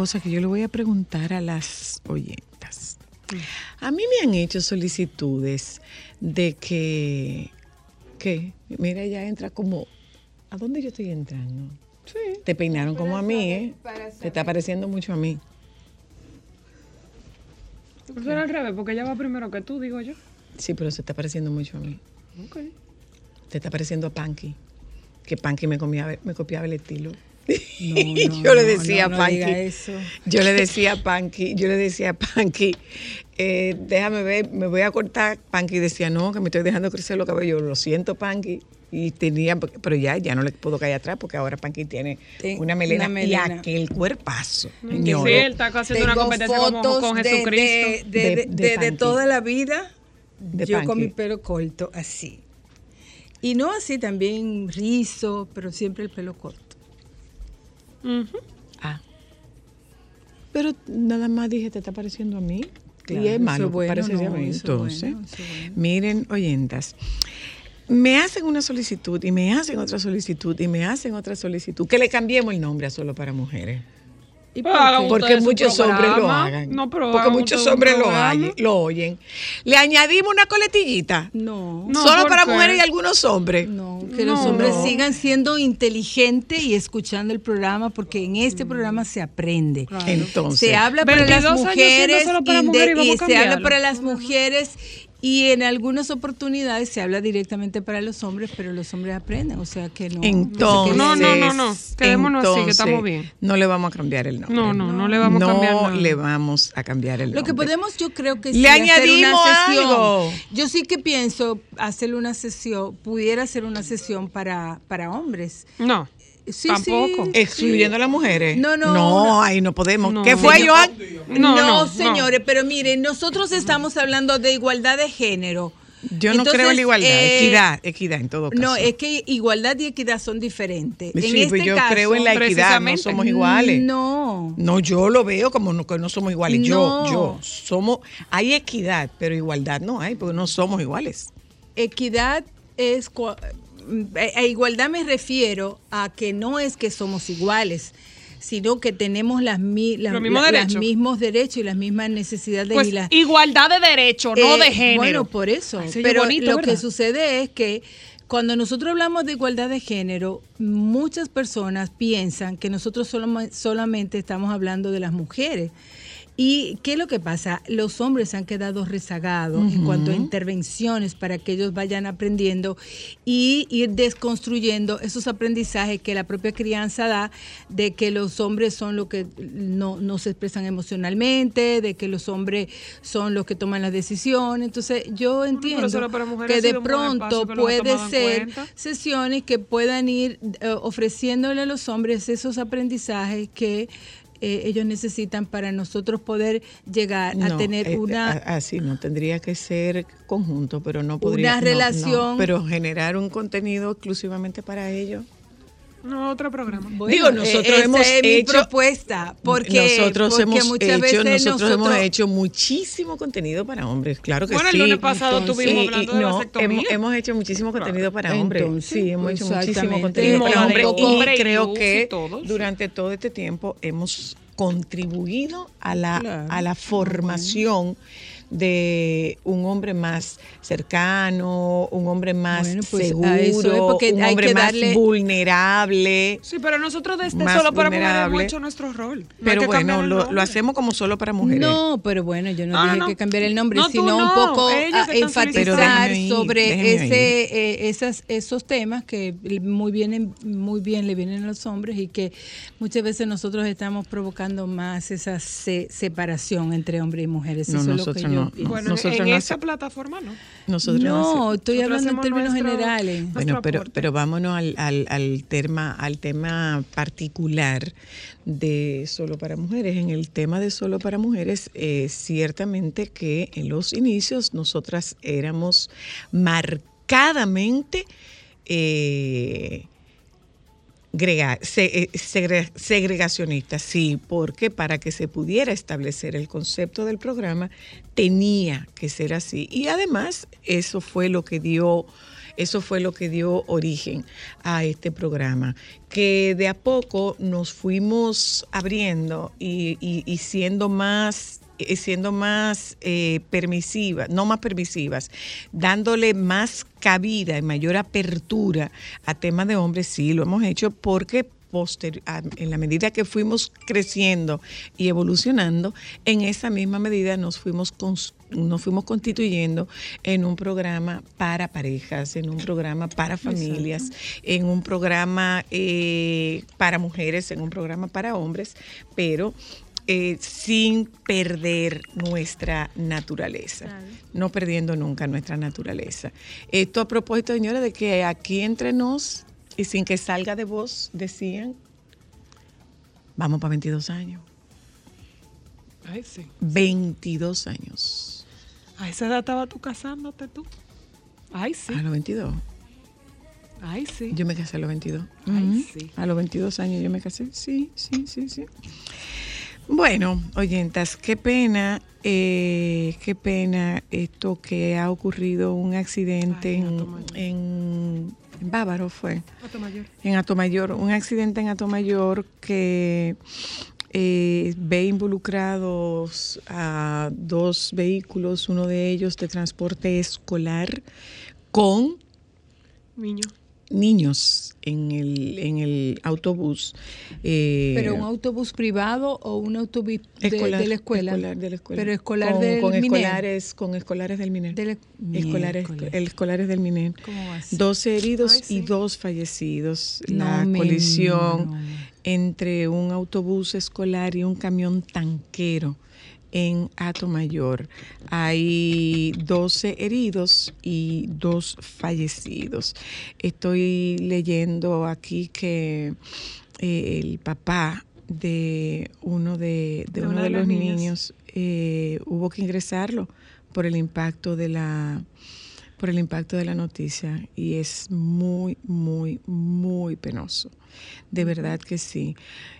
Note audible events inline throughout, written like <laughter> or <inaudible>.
cosa que yo le voy a preguntar a las oyentas. A mí me han hecho solicitudes de que, que, mira, ya entra como, ¿a dónde yo estoy entrando? Sí. Te peinaron como a mí, ¿eh? Te está pareciendo mucho a mí. Era al revés, porque ella va primero que tú, digo yo. Sí, pero se está pareciendo mucho a mí. Ok. Te está pareciendo a Panky. Que Panky me, comía, me copiaba el estilo. No, <laughs> Y no, yo le decía no, a Panky. Yo le decía a Panky, yo le decía a Panky, eh, déjame ver, me voy a cortar. Panky decía, no, que me estoy dejando crecer los cabellos. Lo siento, Panky. Y tenía, pero ya, ya no le puedo caer atrás porque ahora Panky tiene Ten- una melena, una y melena. aquel cuerpazo. Sí, señores. él está haciendo una competencia como fotos con de- Jesucristo. De, de, De- de- de de- de Panky. toda la vida, De yo con mi pelo corto, así. Y no así también rizo, pero siempre el pelo corto. Ujú. Ah. Pero nada más dije, ¿te está pareciendo a mí? Claro, y es eso malo, bueno, no, a mí. Entonces, bueno, bueno. miren, oyentas, me hacen una solicitud y me hacen otra solicitud y me hacen otra solicitud. Que le cambiemos el nombre a solo para mujeres. ¿Y por qué? Porque muchos hombres lo hagan. No, pero porque muchos hombres lo, programa. hay- lo oyen. Le añadimos una coletillita. No, No, solo ¿por para qué? mujeres y algunos hombres. no, que los No. hombres No. sigan siendo inteligentes y escuchando el programa, porque en este programa se aprende. Entonces, Se habla para las 22 años siendo mujeres para mujeres y se habla para las mujeres y en algunas oportunidades se habla directamente para los hombres, pero los hombres aprenden, o sea que no. entonces, No, no, no, no. Quedémonos así, que estamos bien. No le vamos a cambiar el nombre. No, no, no le vamos a No cambiar nada. le vamos a cambiar el Lo que nombre. podemos, yo creo que Le sí, hacer una añadimos sesión. algo. Yo sí que pienso hacerle una sesión, pudiera ser una sesión para, para hombres. No. Sí, Tampoco. sí, Excluyendo sí. a las mujeres. No, no, No, no. ahí no podemos. No. ¿Qué fue, Señor- Joan? No, no, no. señores, pero miren, nosotros estamos hablando de igualdad de género. Yo no creo en la igualdad. eh, equidad, equidad en todo caso. No, es que igualdad y equidad son diferentes. Sí, en pues este yo caso, creo en la equidad, no precisamente. somos iguales. No. No, yo lo veo como no, que no somos iguales. Yo, No. yo, somos, hay equidad, pero igualdad no hay, porque no somos iguales. Equidad es cua- a igualdad me refiero a que no es que somos iguales, sino que tenemos las, Los mismos la- derechos. mismos derechos y las mismas necesidades Pues y igualdad de derecho, no Eh, de género. Bueno, por eso. Ay, Pero bonito, lo ¿verdad? que sucede es que cuando nosotros hablamos de igualdad de género, muchas personas piensan que nosotros solamente, solamente estamos hablando de las mujeres. ¿Y qué es lo que pasa? Los hombres han quedado rezagados en cuanto a intervenciones para que ellos vayan aprendiendo y ir desconstruyendo esos aprendizajes que la propia crianza da de que los hombres son los que no, no se expresan emocionalmente, de que los hombres son los que toman las decisiones. Entonces yo entiendo que de pronto espacio puede ser sesiones que puedan ir eh, ofreciéndole a los hombres esos aprendizajes que eh, ellos necesitan para nosotros poder llegar a tener eh, una Así, no tendría que ser conjunto, pero no podría. Una no, no, relación- pero generar un contenido exclusivamente para ellos. No, otro programa. Bueno, Digo, nosotros eh, esa hemos es mi hecho- propuesta porque nosotros porque hemos muchas hecho, veces nosotros, hemos nosotros- hecho muchísimo contenido para hombres, claro que Bueno, el sí. lunes pasado Entonces- y hablando de no, vasectomía. hemos, hemos hecho muchísimo contenido para hombres. Entonces, sí, hemos hecho muchísimo contenido Y para hombres. Y y creo que y sí. durante todo este tiempo hemos contribuido a la, Claro. a la formación de un hombre más cercano, un hombre más Bueno, pues, es seguro, porque un hay hombre que más vulnerable. Sí, pero nosotros desde Más solo para mujeres hemos hecho nuestro rol. No Pero bueno, lo, hacemos como solo para mujeres. No, pero bueno, yo no, no, dije no. que cambiar el nombre, No, sino un poco ellos a- que están Pero enfatizar sobre ese, eh, esas, esos temas que muy bien, muy bien le vienen a los hombres y que muchas veces nosotros estamos provocando más esa se- separación entre hombres y mujeres. No, Eso es lo nosotros que yo no. pienso. Bueno, Nosotros en hace- plataforma no. Nosotros no, estoy Nosotros hablando en términos nuestro- generales. nuestro Bueno, pero, pero vámonos al, al, al tema, al tema particular de solo para mujeres. En el tema de solo para mujeres, eh, ciertamente que en los inicios nosotras éramos marcadamente eh, eh, segre- segregacionista, sí, porque para que se pudiera establecer el concepto del programa tenía que ser así. Y además eso fue lo que dio, eso fue lo que dio origen a este programa, que de a poco nos fuimos abriendo y, y- y siendo más siendo más eh, permisivas, no más permisivas, dándole más cabida y mayor apertura a temas de hombres, sí, lo hemos hecho porque en la medida que fuimos creciendo y evolucionando, en esa misma medida nos fuimos, nos fuimos constituyendo en un programa para parejas, en un programa para familias, en un programa eh, para mujeres, en un programa para hombres, pero eh, sin perder nuestra naturaleza, no perdiendo nunca nuestra naturaleza. Esto a propósito, señores, de que aquí entre nos y sin que salga de voz decían, vamos para 22 años. Ay, sí. 22 años. A esa edad estaba tú casándote tú. Ay, sí. A los 22. Ay, sí. Yo me casé a los 22. Ay, sí. A los 22 años yo me casé. Sí, sí, sí, sí. Bueno, oyentas, qué pena, eh, qué pena esto que ha ocurrido un accidente Ay, en en, Bávaro fue. Atomayor. En Atomayor, un accidente en Atomayor que eh, ve involucrados a dos vehículos, uno de ellos de transporte escolar con Niño. Niños en el, en el autobús. eh, ¿Pero un autobús privado o un autobús de, escolar, de la escuela? escolar de la escuela. Pero escolar con, del con MINER. escolares, con escolares del MINER. Del- escolares, Miércoles. el- escolares del MINER. ¿Cómo va a ser? 12 heridos Ay, sí. y dos fallecidos. No la me- colisión no. entre un autobús escolar y un camión tanquero en Atomayor. Hay 12 heridos y dos fallecidos. Estoy leyendo aquí que eh, el papá de uno de, de De uno de los niños eh, hubo que ingresarlo por el impacto de la por el impacto de la noticia y es muy, muy, muy penoso. De verdad que sí.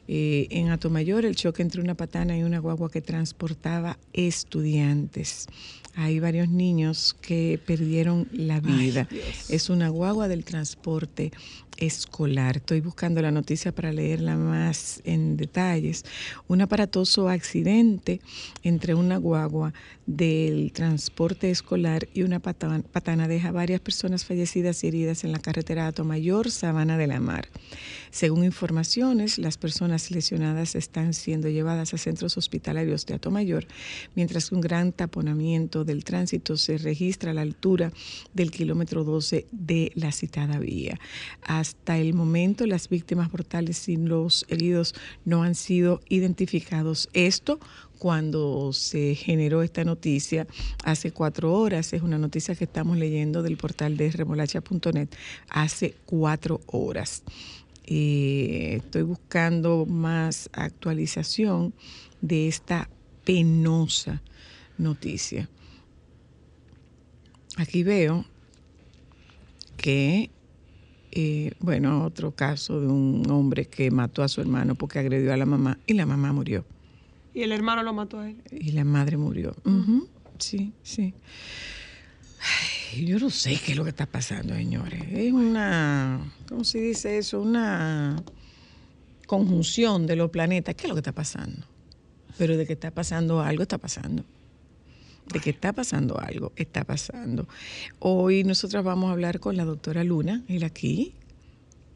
Eh, en Atomayor, el choque entre una patana y una guagua que transportaba estudiantes. Hay varios niños que perdieron la vida. es una guagua del transporte escolar. Estoy buscando la noticia para leerla más en detalles. Un aparatoso accidente entre una guagua del transporte escolar y una patana, deja varias personas fallecidas y heridas en la carretera Atomayor, Sabana de la Mar. Según informaciones, las personas lesionadas están siendo llevadas a centros hospitalarios de Atomayor, mientras que un gran taponamiento del tránsito se registra a la altura del kilómetro 12 de la citada vía. Hasta el momento, las víctimas mortales y los heridos no han sido identificados. Esto cuando se generó esta noticia hace cuatro horas. Es una noticia que estamos leyendo del portal de remolacha.net hace cuatro horas. Eh, estoy buscando más actualización de esta penosa noticia. Aquí veo que, eh, bueno, otro caso de un hombre que mató a su hermano porque agredió a la mamá y la mamá murió Y el hermano lo mató a él. y la madre murió. Ujú, Sí, sí. Ay, yo no sé qué es lo que está pasando, señores. Es una, ¿cómo se dice eso? Una conjunción de los planetas. ¿Qué es lo que está pasando? Pero de que está pasando algo, está pasando. De que está pasando algo, está pasando. Hoy nosotros vamos a hablar con la doctora Luna, él aquí,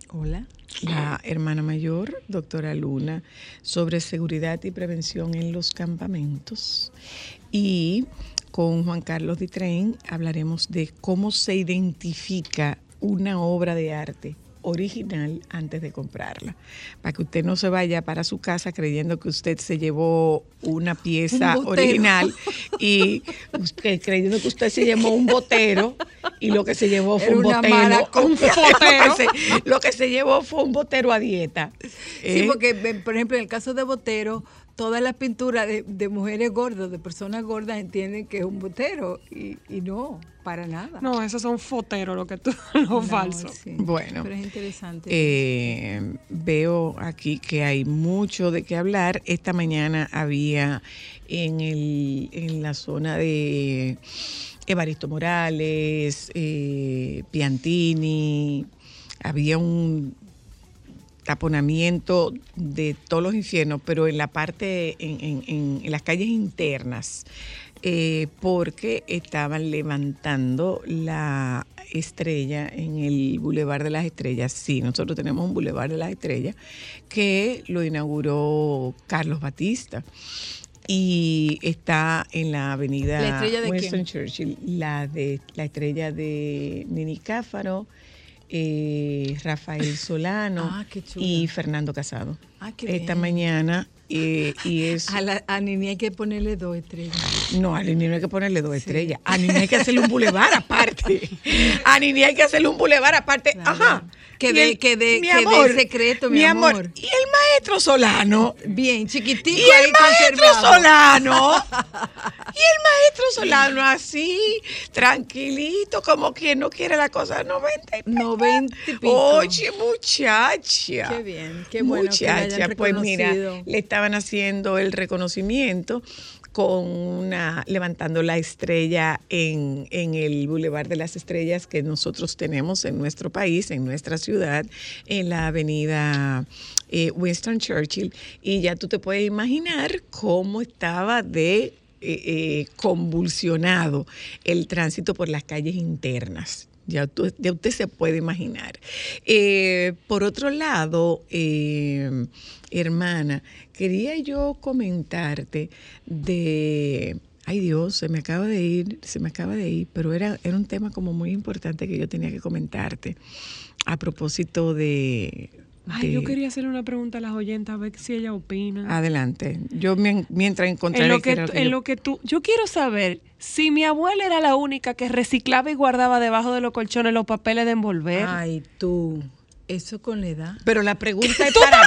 Hola. la hermana mayor, doctora Luna, sobre seguridad y prevención en los campamentos. Y con Juan Carlos Ditrein hablaremos de cómo se identifica una obra de arte original antes de comprarla, para que usted no se vaya para su casa creyendo que usted se llevó una pieza Un original y usted creyendo que usted se llevó un botero y lo que se llevó fue Era un una botero, <laughs> lo que se- lo que se llevó fue un botero a dieta. Sí, ¿eh? porque, por ejemplo, en el caso de Botero, todas las pinturas de, de mujeres gordas, de personas gordas, entienden que es un botero y, y no, para nada. No, esos son foteros, lo que tú, <laughs> lo No, falso. sí, Bueno, Pero es interesante. Eh, veo aquí que hay mucho de qué hablar. Esta mañana había en, el, en la zona de Evaristo Morales, eh, Piantini, había un taponamiento de todos los infiernos, pero en la parte, en, en- en- en las calles internas, eh, porque estaban levantando la estrella en el Boulevard de las Estrellas. Sí, nosotros tenemos un Boulevard de las Estrellas que lo inauguró Carlos Batista. Y está en la avenida ¿La estrella de Winston quién? Churchill, la de la estrella de Nini Cáfaro, eh, Rafael Solano Ah, y Fernando Casado. Ah, Esta bien. mañana eh, y es A, la, a Nini hay que ponerle dos estrellas. no, a Nini no hay que ponerle dos estrellas. A Nini hay que hacerle un bulevar aparte. A Nini hay que hacerle un bulevar aparte. Claro. Ajá. Que de- el- que de- mi que de amor, secreto, mi amor. Y el maestro Solano. Bien, chiquitico Y el ahí maestro conservado. Solano. <laughs> Y el maestro Solano así, tranquilito, como quien no quiere la cosa. 90 y pico. 90 y pico. Oye, muchacha. Qué bien, qué bueno que Muchacha, hayan pues mira, le estaban haciendo el reconocimiento con una, levantando la estrella en, en el Boulevard de las Estrellas que nosotros tenemos en nuestro país, en nuestra ciudad, en la avenida eh, Winston Churchill. Y ya tú te puedes imaginar cómo estaba de eh, eh, convulsionado el tránsito por las calles internas. Ya, ya usted se puede imaginar. Eh, por otro lado, eh, hermana, quería yo comentarte de... Ay Dios, se me acaba de ir, se me acaba de ir, pero era, era un tema como muy importante que yo tenía que comentarte a propósito de... Ay, de- yo quería hacerle una pregunta a las oyentas, a ver si ellas opinan. Adelante. Yo mien- mientras encontraré en lo que, tú- que en yo- lo que tú, yo quiero saber si mi abuela era la única que reciclaba y guardaba debajo de los colchones los papeles de envolver. Ay, tú. Eso con la edad. Pero la pregunta <laughs> es para...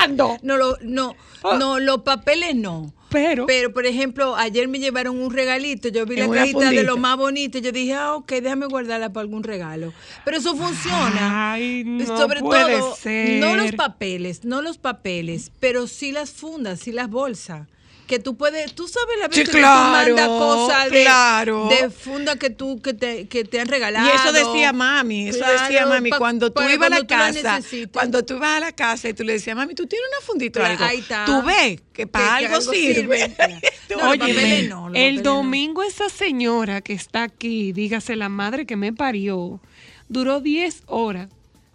guardando! No, lo, no, Ah. no, los papeles no. Pero, Pero, por ejemplo, ayer me llevaron un regalito. Yo vi la cajita de lo más bonito. y Yo dije, ah, ok, déjame guardarla para algún regalo. Pero eso funciona. Ay, no Sobre puede todo, ser. no los papeles, no los papeles, pero sí las fundas, sí las bolsas. Que tú puedes, tú sabes la vez Sí, que claro, tú mandas cosas de, claro. de funda que tú que te, que te han regalado. Y eso decía mami, eso Claro, decía mami, pa- cuando tú ibas a la casa, cuando tú ibas a la casa y tú le decías, mami, tú tienes una fundita Claro, algo, ahí está. tú ves que para Que- que algo, algo sirve. sirve. <laughs> Tú- No, los Óyeme, papeles no, los el no. domingo esa señora que está aquí, dígase la madre que me parió, duró 10 horas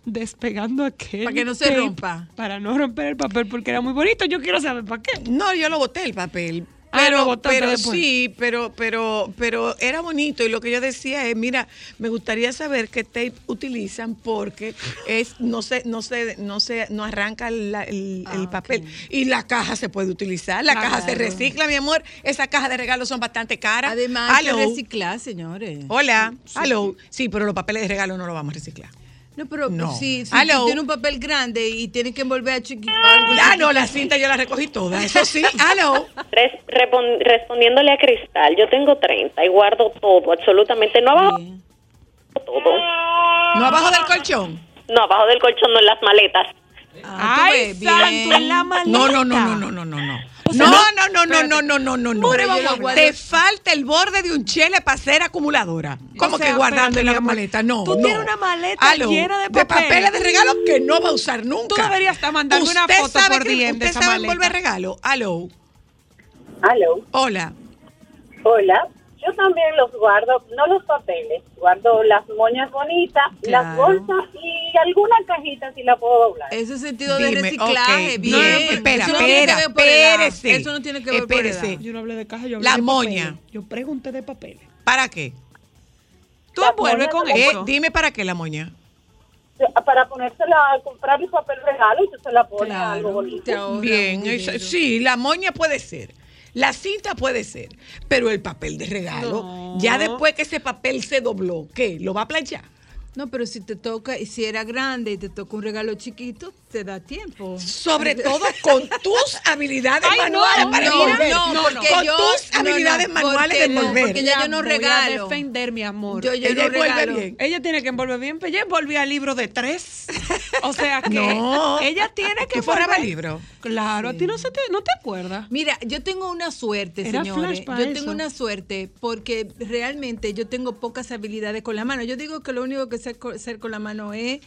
despegando aquel Para que no se tape, rompa. Para no romper el papel porque era muy bonito. Yo quiero saber para qué. No, yo lo boté el papel. Ah, Pero, lo botaste pero después. sí, pero, pero, pero era bonito y lo que yo decía es, mira, me gustaría saber qué tape utilizan porque es, no se, no se, no se, no arranca la- el, Ah, el ok. papel y la caja se puede utilizar, la Ah, caja se recicla, mi amor, esas cajas de regalos son bastante caras. Además, hay que reciclar, señores. Hola, aló, sí, pero los papeles de regalo no los vamos a reciclar. No, pero No. si, tú tienes un papel grande y tienes que envolver a chiquito. Ah, no, la cinta yo la recogí toda, eso sí, <laughs> aló. Res- repon- respondiéndole a Cristal, yo tengo 30 y guardo todo, absolutamente no abajo Bien. todo. No abajo del colchón. No, abajo del colchón, no en las maletas. Ah, Ay, ves, bien. santo, en la maleta. No, no, no, no, no, no, no, no. O sea, no, no- no, no, no, no, no, no, no, Te falta el borde de un chele para ser acumuladora. ¿Cómo O sea, que guardando en la maleta? No, Tú no. tienes una maleta llena de De papeles. de regalo que no va a usar nunca. Tú deberías estar mandando una foto sabe por que- DM de ¿Usted esa sabe envolver regalo? Aló. Aló, Hola. hola. Yo también los guardo, no los papeles, guardo las moñas bonitas, las bolsas y alguna cajita si la puedo doblar. Ese sentido de reciclaje, bien. no, espera, Eso no tiene que espera, ver por edad. Eso no tiene que ver por Espérese. edad. Yo no hablé de caja, yo hablé La de moña. papeles. Yo pregunté de papeles. ¿Para qué? Tú envuelves con no- Eh, eso. dime para qué la moña. Para ponérsela, comprar el papel regalo y tú se la pones Claro, algo bonito. Bien, eso- sí, la moña puede ser. La cinta puede ser, pero el papel de regalo, No. ya después que ese papel se dobló, ¿qué? ¿Lo va a planchar? No, pero si te toca, y si era grande y te toca un regalo chiquito, te da tiempo. Sobre <laughs> todo con tus habilidades Ay, no, manuales para no, envolver. no, porque con yo- tus no, no, habilidades manuales de porque envolver. porque ya yo no voy a regalo. defender, mi amor. Yo, yo Ella no envuelve regalo. bien. Ella tiene que envolver bien, pero ella envolvía libro de tres. O sea que <laughs> No. ella tiene que ¿Tú forrabas envolver- libro? Claro, a ti no se te, no te acuerdas. Mira, yo tengo una suerte, Era señores. Yo eso. tengo una suerte porque realmente yo tengo pocas habilidades con la mano. Yo digo que lo único que co- hacer con la mano es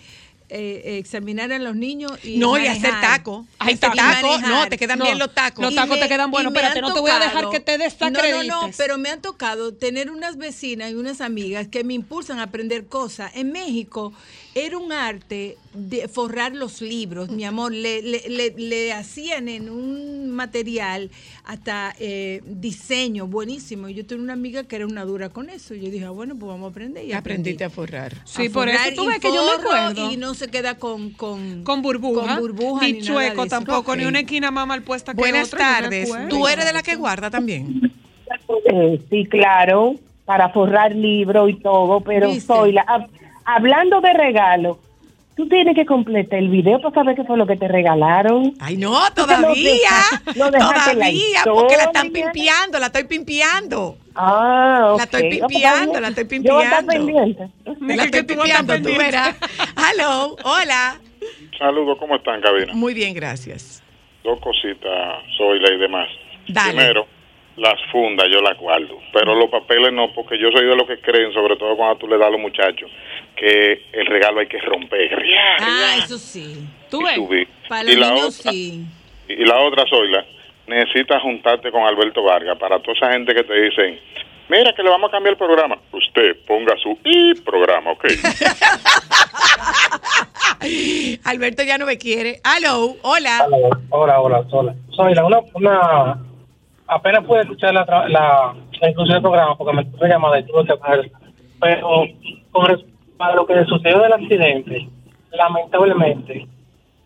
eh, examinar a los niños y no, y manejar. hacer taco. Ay, Hacer taco. taco. manejar. No, te quedan No, bien los tacos. los tacos te quedan buenos. Espérate, han no te voy a dejar que te No, no, desacredites. no, pero me han tocado tener unas vecinas y unas amigas que me impulsan a aprender cosas. En México era un arte de forrar los libros, mi amor. Le, le- le- le hacían en un material hasta eh, diseño buenísimo. Y yo tenía una amiga que era una dura con eso. Y yo dije, ah, bueno, pues vamos a aprender. Y aprendí. Aprendiste a forrar. Sí, A por eso tú y ves que yo me acuerdo. Y no se queda con... Con, Con burbuja. Con burbuja ni, chueco tampoco, ni una esquina más mal puesta que Buenas otra. tardes. acuerdo. ¿Tú eres de la que guarda también? Eh, sí, claro, para forrar libros y todo, pero ¿Viste? soy la... hab- hablando de regalo, tú tienes que completar el video para saber qué fue lo que te regalaron. Ay, no, todavía. dejaste- lo dejaste en la Todavía, porque la están pimpeando, la estoy pimpeando. Ah, ok. La estoy No, pimpeando, la estoy Yo voy a estar pimpeando. pendiente. La estoy pimpeando, tú verás. Hello, hola. Saludos, ¿cómo están, cabina? Muy bien, gracias. Dos cositas, soy la y demás. Dale. Primero, las fundas yo las guardo, pero los papeles no, porque yo soy de los que creen, sobre todo cuando tú le das a los muchachos, que el regalo hay que romper. ¡Ria, Ah, eso sí. Tú y ves. Para y la niños otra, sí. Y la otra, Zoila, necesitas juntarte con Alberto Vargas para toda esa gente que te dicen, mira que le vamos a cambiar el programa. Usted ponga su y programa, ¿ok? <laughs> Alberto ya no me quiere. Hello, hola. Hola, hola, hola. Soy la una, una apenas pude escuchar la, la, la inclusión del programa porque me tuve llamada y tuve que pagar. Pero con para lo que sucedió del accidente, lamentablemente,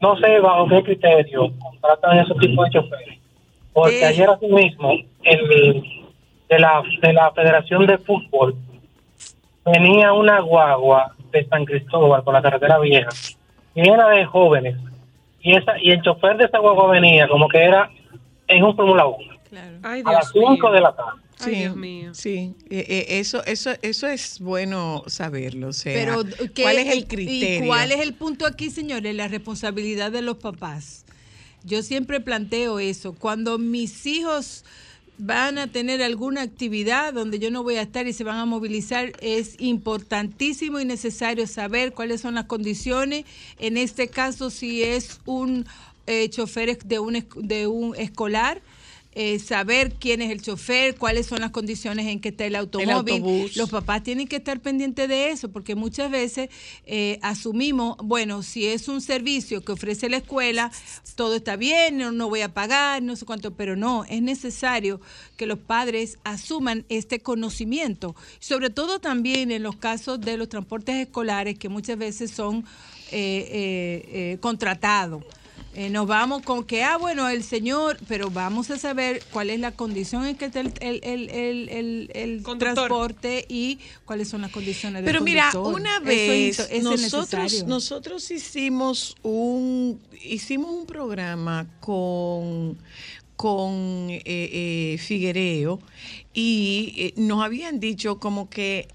no sé bajo qué criterio contratan esos tipos de choferes. Porque ayer mismo el de la de la Federación de Fútbol venía una guagua de San Cristóbal por la carretera vieja llena de jóvenes y esa y el chofer de esa guagua venía como que era en un Fórmula 1 Claro. Ay, a las Dios 5 mío. de la tarde. Ay, Dios mío. Sí, eh, eh, eso, eso, eso es bueno saberlo. O sea, Pero ¿qué- ¿cuál es el criterio? ¿Y cuál es el punto aquí, señores? La responsabilidad de los papás. Yo siempre planteo eso. Cuando mis hijos van a tener alguna actividad donde yo no voy a estar y se van a movilizar, es importantísimo y necesario saber cuáles son las condiciones. En este caso, si es un eh, chofer de un, de un escolar, eh, saber quién es el chofer, cuáles son las condiciones en que está el automóvil. Los papás tienen que estar pendientes de eso, porque muchas veces eh, asumimos, bueno, si es un servicio que ofrece la escuela, todo está bien, no, no voy a pagar, no sé cuánto, pero no, es necesario que los padres asuman este conocimiento, sobre todo también en los casos de los transportes escolares, que muchas veces son eh, eh, contratados. Eh, nos vamos con que, ah, bueno, el señor, pero vamos a saber cuál es la condición en que está el, el, el, el, transporte y cuáles son las condiciones del Pero mira, conductor. una vez es- eso es nosotros, necesario. nosotros hicimos un hicimos un programa con con eh, eh, Figuereo y nos habían dicho como que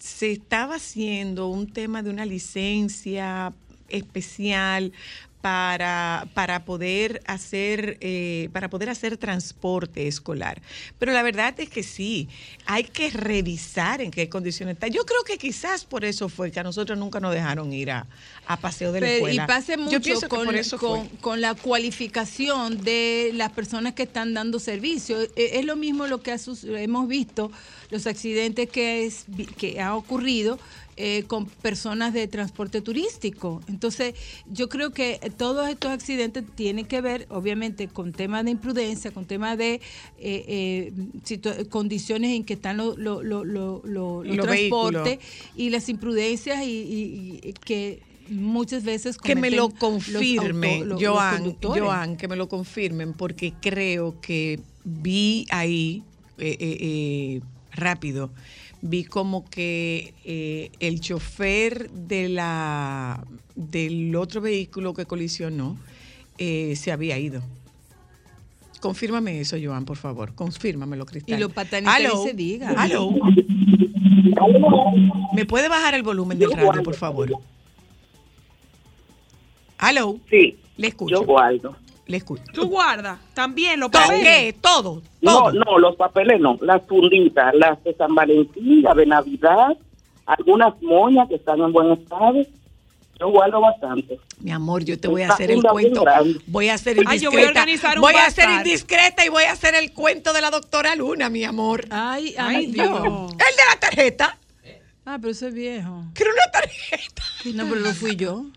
se estaba haciendo un tema de una licencia especial para, para poder hacer eh, para poder hacer transporte escolar. Pero la verdad es que sí, hay que revisar en qué condiciones está. Yo creo que quizás por eso fue que a nosotros nunca nos dejaron ir a, a paseo de la Pero- escuela. Y pase mucho con, con- con la cualificación de las personas que están dando servicio. E- Es lo mismo lo que hemos visto, los accidentes que, es, que ha ocurrido eh, con personas de transporte turístico. Entonces, yo creo que todos estos accidentes tienen que ver, obviamente, con temas de imprudencia, con temas de eh, eh, condiciones en que están los lo- transportes y las imprudencias y, y- y que muchas veces Que me lo cometen los auto- lo- los Joan. Joan, que me lo confirmen, porque creo que vi ahí eh, eh, eh, rápido, vi como que eh, el chofer de la del otro vehículo que colisionó eh, se había ido. Confírmame eso, Joan, por favor. Confírmamelo, Cristal. Y los patanistas Aló. ni se diga. Aló. ¿Me puede bajar el volumen del radio, por favor? Aló. Sí, Le escucho. yo guardo. Le escucho. Tú guardas también los ¿Todo papeles. qué? Todo. No, Todo. no, los papeles no, las funditas, las de San Valentín, las de Navidad, algunas moñas que están en buen estado. Yo guardo bastante. Mi amor, yo te voy a hacer el cuento. Voy a hacer Ay, indiscreta. yo voy a organizar un Voy a ser indiscreta y voy a hacer el cuento de la doctora Luna, mi amor. Ay, ay, Ay, Dios. Dios. El de la tarjeta. Ah, pero eso es viejo. Que era una tarjeta. No, pero lo fui yo. <laughs>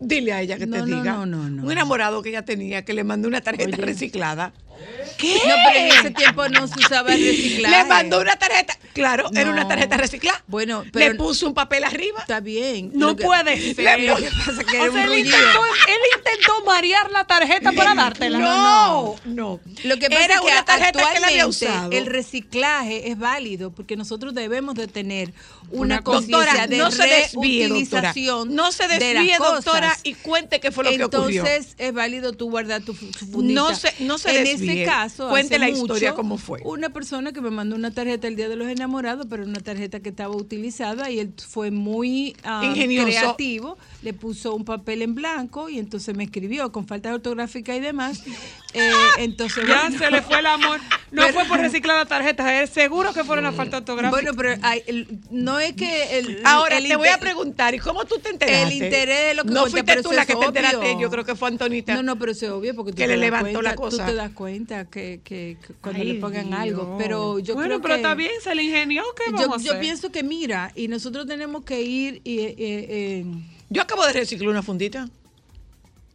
Dile a ella que te No, no, diga. no, no, no. Un enamorado que ella tenía que le mandó una tarjeta Oye. reciclada. No, pero en ese <laughs> tiempo no se usaba el reciclaje. <laughs> Le mandó una tarjeta. Claro, era una No. tarjeta reciclada. Bueno, pero- Le puso un papel arriba. Está bien. No que- puede ser. Lo que pasa que era O sea, un él intentó, él intentó marear la tarjeta para <laughs> dártela. No, no. Lo que pasa era es que una tarjeta que le había usado. el reciclaje es válido porque nosotros debemos de tener una conciencia de no se desvíe, doctora. reutilización No se desvíe, doctora, y cuente qué fue lo que ocurrió. Entonces es válido tú guardar tu, fu- tu fundita. No se- no se En desvíe. ese caso, Cuente hace la historia mucho, cómo fue. Una persona que me mandó una tarjeta el día de los enamorados, pero una tarjeta que estaba utilizada y él fue muy ah, Ingenioso. creativo, le puso un papel en blanco y entonces me escribió con falta ortográfica y demás. <laughs> Eh, entonces Ya bueno, se le fue el amor. No Pero- fue por <laughs> reciclar la tarjeta, es seguro que fue una falta ortográfica. Bueno, pero hay- el- no es que el, Ahora el te voy a preguntar, ¿y cómo tú te enteraste? El interés de lo que No cuenta, fuiste pero tú la que te enteraste, yo creo que fue Antonita. No, no, pero eso es obvio porque tú Que te le das levantó cuenta, la cosa. Tú te das cuenta que, que- que cuando Ay, le pongan Dios. algo. Pero yo bueno, creo pero que está bien, se le ingenió. ¿Qué yo, vamos a yo hacer? pienso que mira, y nosotros tenemos que ir y, eh, eh, Yo acabo de reciclar una fundita.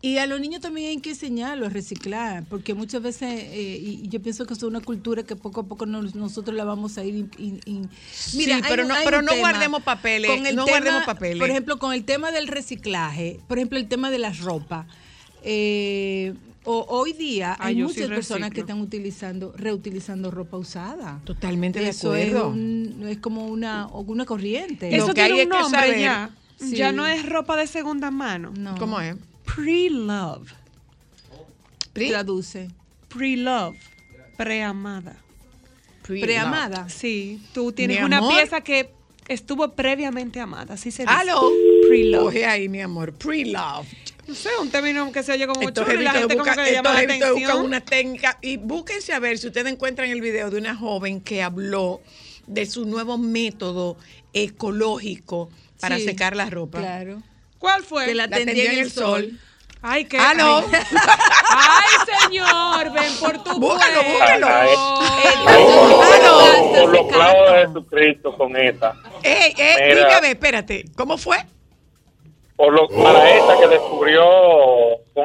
y a los niños también hay que enseñarlos a reciclar, porque muchas veces, eh, y, yo pienso que es una cultura que poco a poco nos- nosotros la vamos a ir. in- in- in- Mira, Sí, hay pero no- hay pero no guardemos papeles, con el no tema- guardemos papeles. Por ejemplo, con el tema del reciclaje, por ejemplo, el tema de las ropas. eh, o- hoy día Ah, hay sí muchas personas que están utilizando, reutilizando ropa usada. Totalmente de Eso es, acuerdo. un- es como una, una corriente. Lo Eso que hay tiene es un que nombre saber- ya. Sí. Ya no es ropa de segunda mano. No. ¿Cómo es? Pre-love. Traduce. Pre-love. Preamada. pre- Preamada. Sí, tú tienes Mi una amor. pieza que estuvo previamente amada, así se dice. Aló. Pre-love. Coge ahí, mi amor. Pre-love. No sé, un término que se oye como chulo y la gente como buscan- que le llama la jevitos buscan atención. una técnica y búsquense a ver si ustedes encuentran el video de una joven que habló de su nuevo método ecológico para Sí, secar la ropa. Claro. ¿Cuál fue? Que la La tendía en el sol. Ay, qué. Aló. Ay, Ay, señor, ven por tu Búscalo, búscalo. Aló. Por los clavos de Jesucristo con esta. Ey, ey, dígame, espérate, ¿cómo fue? Por lo, para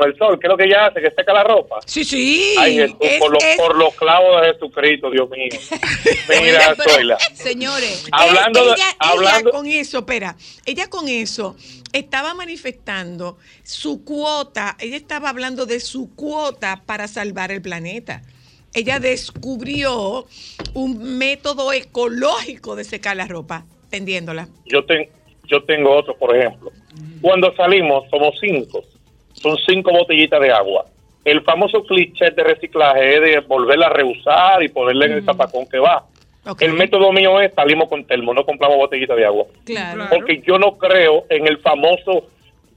el sol, ¿qué es lo que ella hace? Que seca la ropa. Sí, sí. Ay, Jesús, es- por, los, es- por los clavos de Jesucristo, Dios mío. <laughs> Mira, Zoila. Señores, <laughs> Hablando, ella, de- ella con eso, espera, ella con eso estaba manifestando su cuota, ella estaba hablando de su cuota para salvar el planeta. Ella descubrió un método ecológico de secar la ropa, tendiéndola. yo, ten- yo tengo otro, por ejemplo. Cuando salimos, somos cinco. Son cinco botellitas de agua. El famoso cliché de reciclaje es de volverla a reusar y ponerla en el zapacón que va. El método mío es salimos con termo, no compramos botellitas de agua. claro. Porque yo no creo en el famoso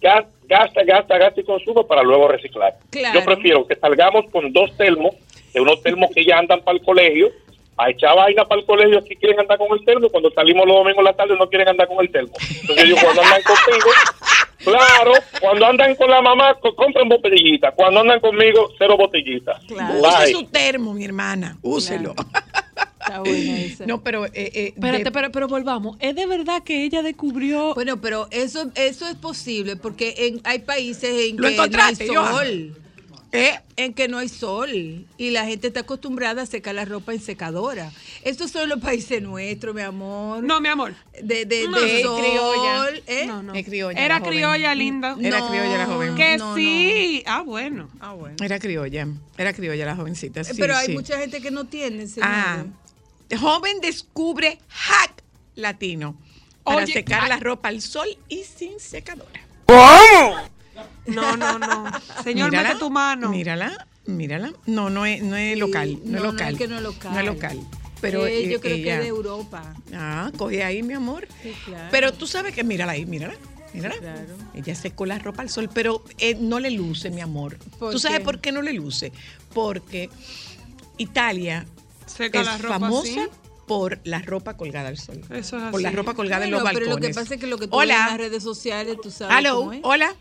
gas- gasta, gasta, gasta y consumo para luego reciclar. Claro. Yo prefiero que salgamos con dos termos, de unos termos que ya andan para el colegio, a echar vaina para el colegio si quieren andar con el termo, y cuando salimos los domingos en la tarde no quieren andar con el termo. Entonces yo cuando andan contigo, claro, cuando andan con la mamá, co- compren botellitas. Cuando andan conmigo, cero botellitas. Claro. Use su termo, mi hermana, úselo. Está buena <laughs> esa. No, pero... eh, eh, Espérate, de- pero, pero volvamos. ¿Es de verdad que ella descubrió Bueno, pero eso eso es posible porque en, hay países en Lo que no hay encontraste, Johan. ¿Eh? En que no hay sol y la gente está acostumbrada a secar la ropa en secadora. Estos son los países nuestros, mi amor. No, mi amor. De, de, No, de sol, criolla. ¿eh? No, no. Es criolla la Era joven. criolla linda. Era No, criolla la joven. Que no, sí. Ah, bueno. Ah, bueno. Era criolla, era criolla la jovencita. sí, Pero hay sí. mucha gente que no tiene, señores. Ah, joven descubre hack latino para Oye, secar ay. la ropa al sol y sin secadora. No, no, no. Señor, mete tu mano. Mírala, mírala. No, no es, no es local, no, no, es no, local. es que no es local. No es local. Pero Eh, eh, yo creo que es de Europa. Ah, coge ahí, mi amor. Sí, claro. Pero tú sabes que mírala ahí, mírala. Mírala. claro. Ella secó la ropa al sol, pero eh, no le luce, mi amor. ¿Por ¿Tú sabes qué? por qué no le luce? Porque Italia Seca es la ropa famosa así. por la ropa colgada al sol. Eso es Por la así. ropa colgada en los pero balcones. lo que pasa es que lo que tú ves en Hola. las redes sociales, tú sabes Hello. cómo es. Hola.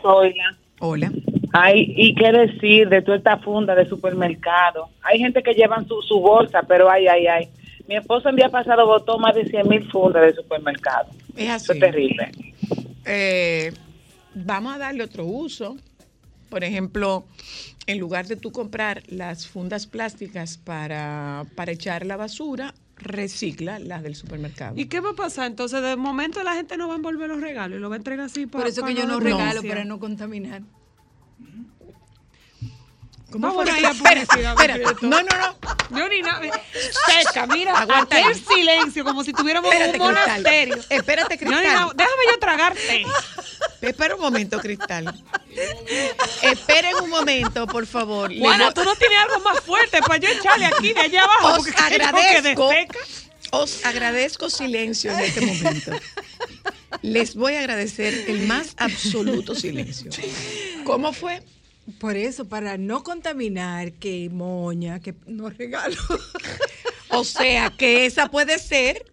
Zoila. Hola. Ay, y qué decir de toda esta funda de supermercado. Hay gente que llevan su, su bolsa, pero ay, ay, ay. Mi esposo el día pasado botó más de 100 mil fundas de supermercado. Es así. Eso es terrible. Eh, vamos a darle otro uso. Por ejemplo, en lugar de tú comprar las fundas plásticas para, para echar la basura, recicla las del supermercado. ¿Y qué va a pasar? Entonces, de momento la gente no va a envolver los regalos y lo va a entregar así para Por eso que yo no regalo, para no contaminar. ¿Cómo Vamos fue? a ir a <laughs> Espera, publicidad, espera. No, no, no. Yo ni nada. Seca, mira, Aguanta ahí. silencio, como si Espérate, un Cristal. monasterio. Espérate, Yo ni Cristal. nada- déjame yo tragarte. Espera un momento, Cristal. Esperen un momento, por favor. Voy- tú no tienes algo más fuerte para yo echarle aquí de allá abajo. Os agradezco, os agradezco silencio en este momento. Les voy a agradecer el más absoluto silencio. ¿Cómo fue? Por eso, para no contaminar, que moña, que no regalo. O sea, que esa puede ser,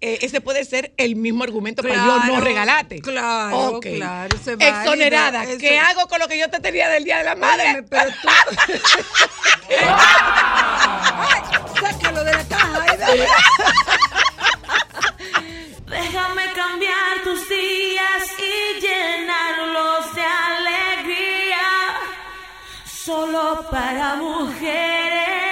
eh, ese puede ser el mismo argumento para yo no Claro, regalarte. claro, Ok. claro, eso es válido, Exonerada. eso- ¿Qué hago con lo que yo te tenía del Día de la Madre? Óyeme, pero tú. <laughs> Ay, sácalo de la caja. Déjame cambiar tus días y llenarlos de alegría. Solo para mujeres.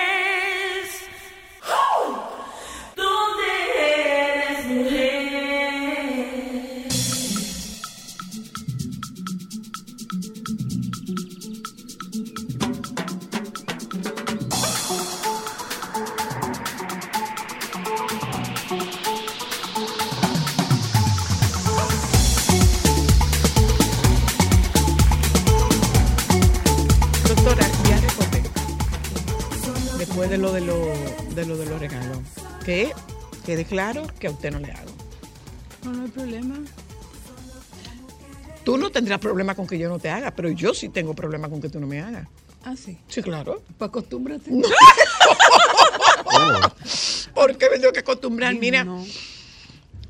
Después de lo de, lo, de lo de los regalos. Que quede claro que a usted no le hago. No, no hay problema. Tú no tendrás problema con que yo no te haga, pero yo sí tengo problema con que tú no me hagas. Ah, sí. Sí, claro. Pues acostúmbrate. <laughs> Porque me tengo que acostumbrar. Mira, no.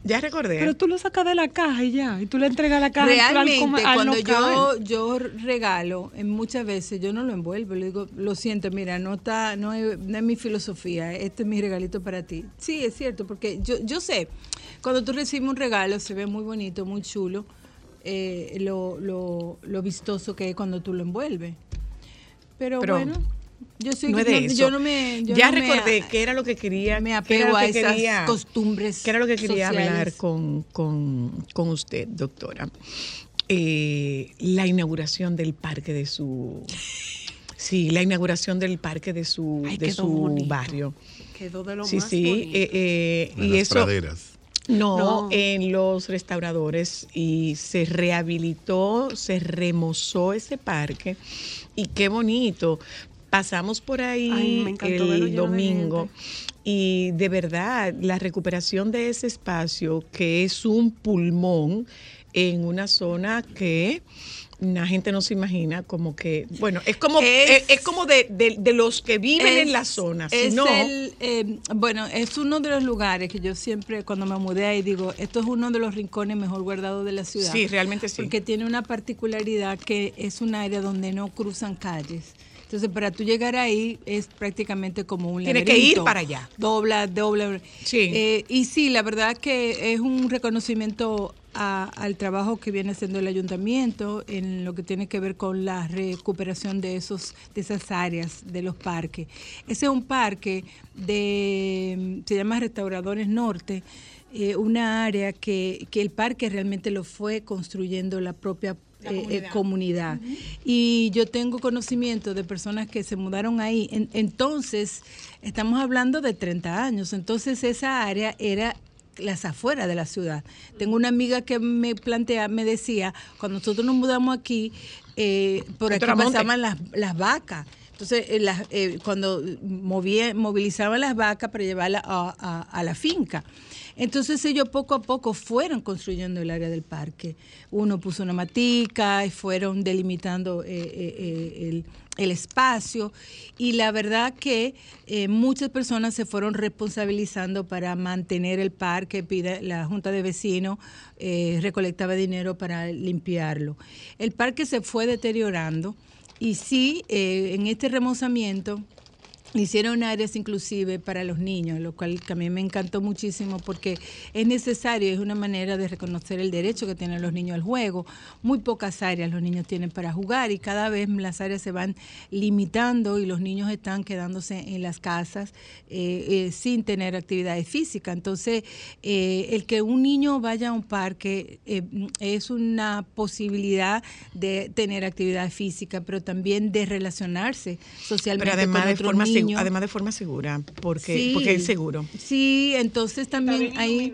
Ya recordé. Pero tú lo sacas de la caja y ya. Y tú le entregas la caja al- al Realmente, al cuando local. yo, yo regalo, en muchas veces yo no lo envuelvo, le digo, lo siento, mira, no está, no es, no es mi filosofía, este es mi regalito para ti. Sí, es cierto, porque yo, yo sé, cuando tú recibes un regalo se ve muy bonito, muy chulo, eh, lo, lo, lo vistoso que es cuando tú lo envuelves. Pero, Pero bueno, yo soy no es de no- eso. yo no me yo ya no me- recordé que era lo que quería. me apego a que esas quería- costumbres que era lo que quería sociales. hablar con, con, con usted, doctora. Eh, la inauguración del parque de su. Sí, la inauguración del parque de su, Ay, de quedó su bonito. barrio. Quedó de lo Sí, más sí. bonito. eh, eh, En y las eso. praderas. No, No. en los restauradores y se rehabilitó, se remozó ese parque y qué bonito. Pasamos por ahí Ay, el domingo y de verdad la recuperación de ese espacio que es un pulmón en una zona que la gente no se imagina como que, bueno, es como Es- como de, de- de los que viven en la zona, si es no, el, eh, bueno, es uno de los lugares que yo siempre, cuando me mudé ahí, digo, esto es uno de los rincones mejor guardados de la ciudad. Sí, realmente sí. Porque tiene una particularidad que es un área donde no cruzan calles. Entonces, para tú llegar ahí es prácticamente como un Tiene que laberinto. ir para allá. Dobla, dobla. Sí. Eh, y sí, la verdad que es un reconocimiento a- al trabajo que viene haciendo el ayuntamiento en lo que tiene que ver con la recuperación de esos de esas áreas de los parques. Ese es un parque de se llama Restauradores Norte, eh, una área que, que el parque realmente lo fue construyendo la propia eh, eh, comunidad. Y yo tengo conocimiento de personas que se mudaron ahí. En- entonces, estamos hablando de 30 años. Entonces, esa área era las afueras de la ciudad. Tengo una amiga que me plantea, me decía, cuando nosotros nos mudamos aquí, eh, por aquí pasaban las, las vacas. Entonces, eh, las- eh, cuando movía, movilizaban las vacas para llevarlas a, a- a la finca. Entonces ellos poco a poco fueron construyendo el área del parque. Uno puso una matica y fueron delimitando eh, eh, eh, el, espacio. Y la verdad que muchas personas se fueron responsabilizando para mantener el parque. Pide, la Junta de Vecinos recolectaba dinero para limpiarlo. El parque se fue deteriorando y sí, en este remozamiento Hicieron áreas inclusive para los niños, lo cual que a mí me encantó muchísimo porque es necesario, es una manera de reconocer el derecho que tienen los niños al juego. Muy pocas áreas los niños tienen para jugar y cada vez las áreas se van limitando y los niños están quedándose en las casas eh, eh, sin tener actividades físicas. Entonces, eh, el que un niño vaya a un parque eh, es una posibilidad de tener actividad física, pero también de relacionarse socialmente Pero además con de, otros forma segu- además de forma segura, porque, Sí. porque es seguro. Sí, entonces también hay...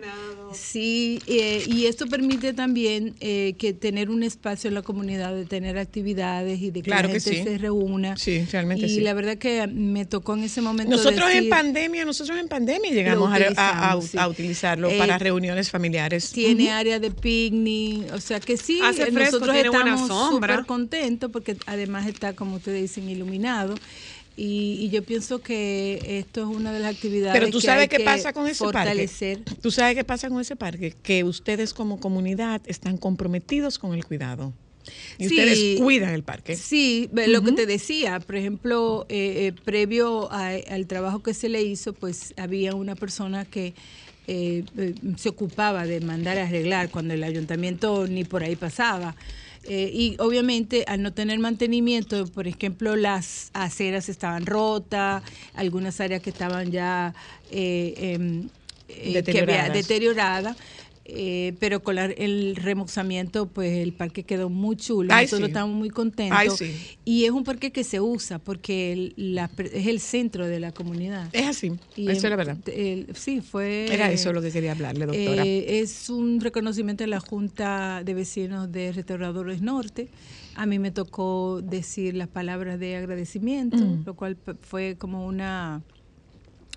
Sí, eh, y esto permite también eh, que tener un espacio en la comunidad, de tener actividades y de que Claro la que gente sí. se reúna. Sí, realmente y sí. la verdad que me tocó en ese momento Nosotros en pandemia, nosotros en pandemia llegamos a- a, a- utilizamos, sí. a utilizarlo Eh, para reuniones familiares. tiene área de picnic, o sea que sí, Hace eh, fresco, nosotros estamos súper contentos porque además está, como ustedes dicen, iluminado. Y, y yo pienso que esto es una de las actividades Pero tú que sabes hay qué que pasa con ese fortalecer. parque. Tú sabes qué pasa con ese parque, que ustedes como comunidad están comprometidos con el cuidado. Y Sí. ustedes cuidan el parque. Sí, lo que te decía, por ejemplo, eh, eh, previo a- al trabajo que se le hizo, pues había una persona que eh, eh, se ocupaba de mandar a arreglar cuando el ayuntamiento ni por ahí pasaba. Eh, y obviamente al no tener mantenimiento, por ejemplo, las aceras estaban rotas, algunas áreas que estaban ya eh, em, eh, deteriorada. Eh, pero con la- el remozamiento, pues el parque quedó muy chulo. Ay, Nosotros sí. estamos muy contentos. Ay, sí. Y es un parque que se usa porque el- la es el centro de la comunidad. Es así, Y eso es la verdad. el- sí, fue. Era eso lo que quería hablarle, doctora. Eh, es un reconocimiento de la Junta de Vecinos de Restauradores Norte. A mí me tocó decir las palabras de agradecimiento, Mm. lo cual fue como una.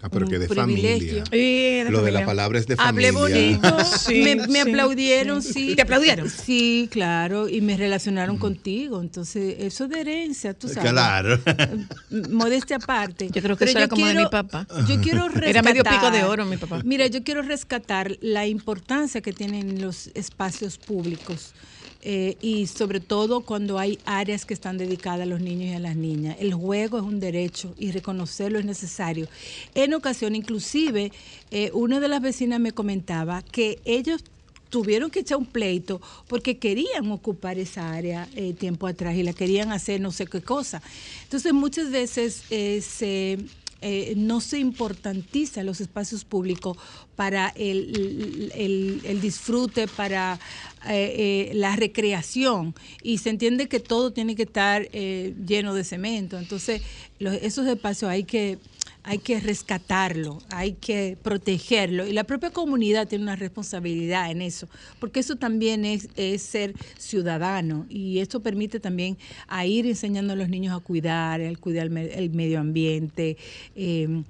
Ah, pero que de privilegio. familia. Lo de la palabra es de Hablé familia. bonito, <laughs> Sí, me, me sí, aplaudieron, sí. ¿Te aplaudieron? Sí, claro, y me relacionaron contigo. Entonces, eso es de herencia, tú sabes. Claro. <laughs> Modestia aparte. Yo creo que Pero eso era como de mi papá. Yo quiero rescatar. Era medio pico de oro, mi papá. Mira, yo quiero rescatar la importancia que tienen los espacios públicos. Eh, y sobre todo cuando hay áreas que están dedicadas a los niños y a las niñas. El juego es un derecho y reconocerlo es necesario. En ocasión, inclusive, eh, una de las vecinas me comentaba que ellos tuvieron que echar un pleito porque querían ocupar esa área eh, tiempo atrás y la querían hacer no sé qué cosa. Entonces muchas veces se, eh, no se importantiza los espacios públicos para el, el- el disfrute, para eh, eh, la recreación y se entiende que todo tiene que estar eh, lleno de cemento. Entonces los- esos espacios hay que hay que rescatarlo, hay que protegerlo. Y la propia comunidad tiene una responsabilidad en eso, porque eso también es, ser ciudadano y esto permite también a ir enseñando a los niños a cuidar, al cuidar el, me- el medio ambiente. eh,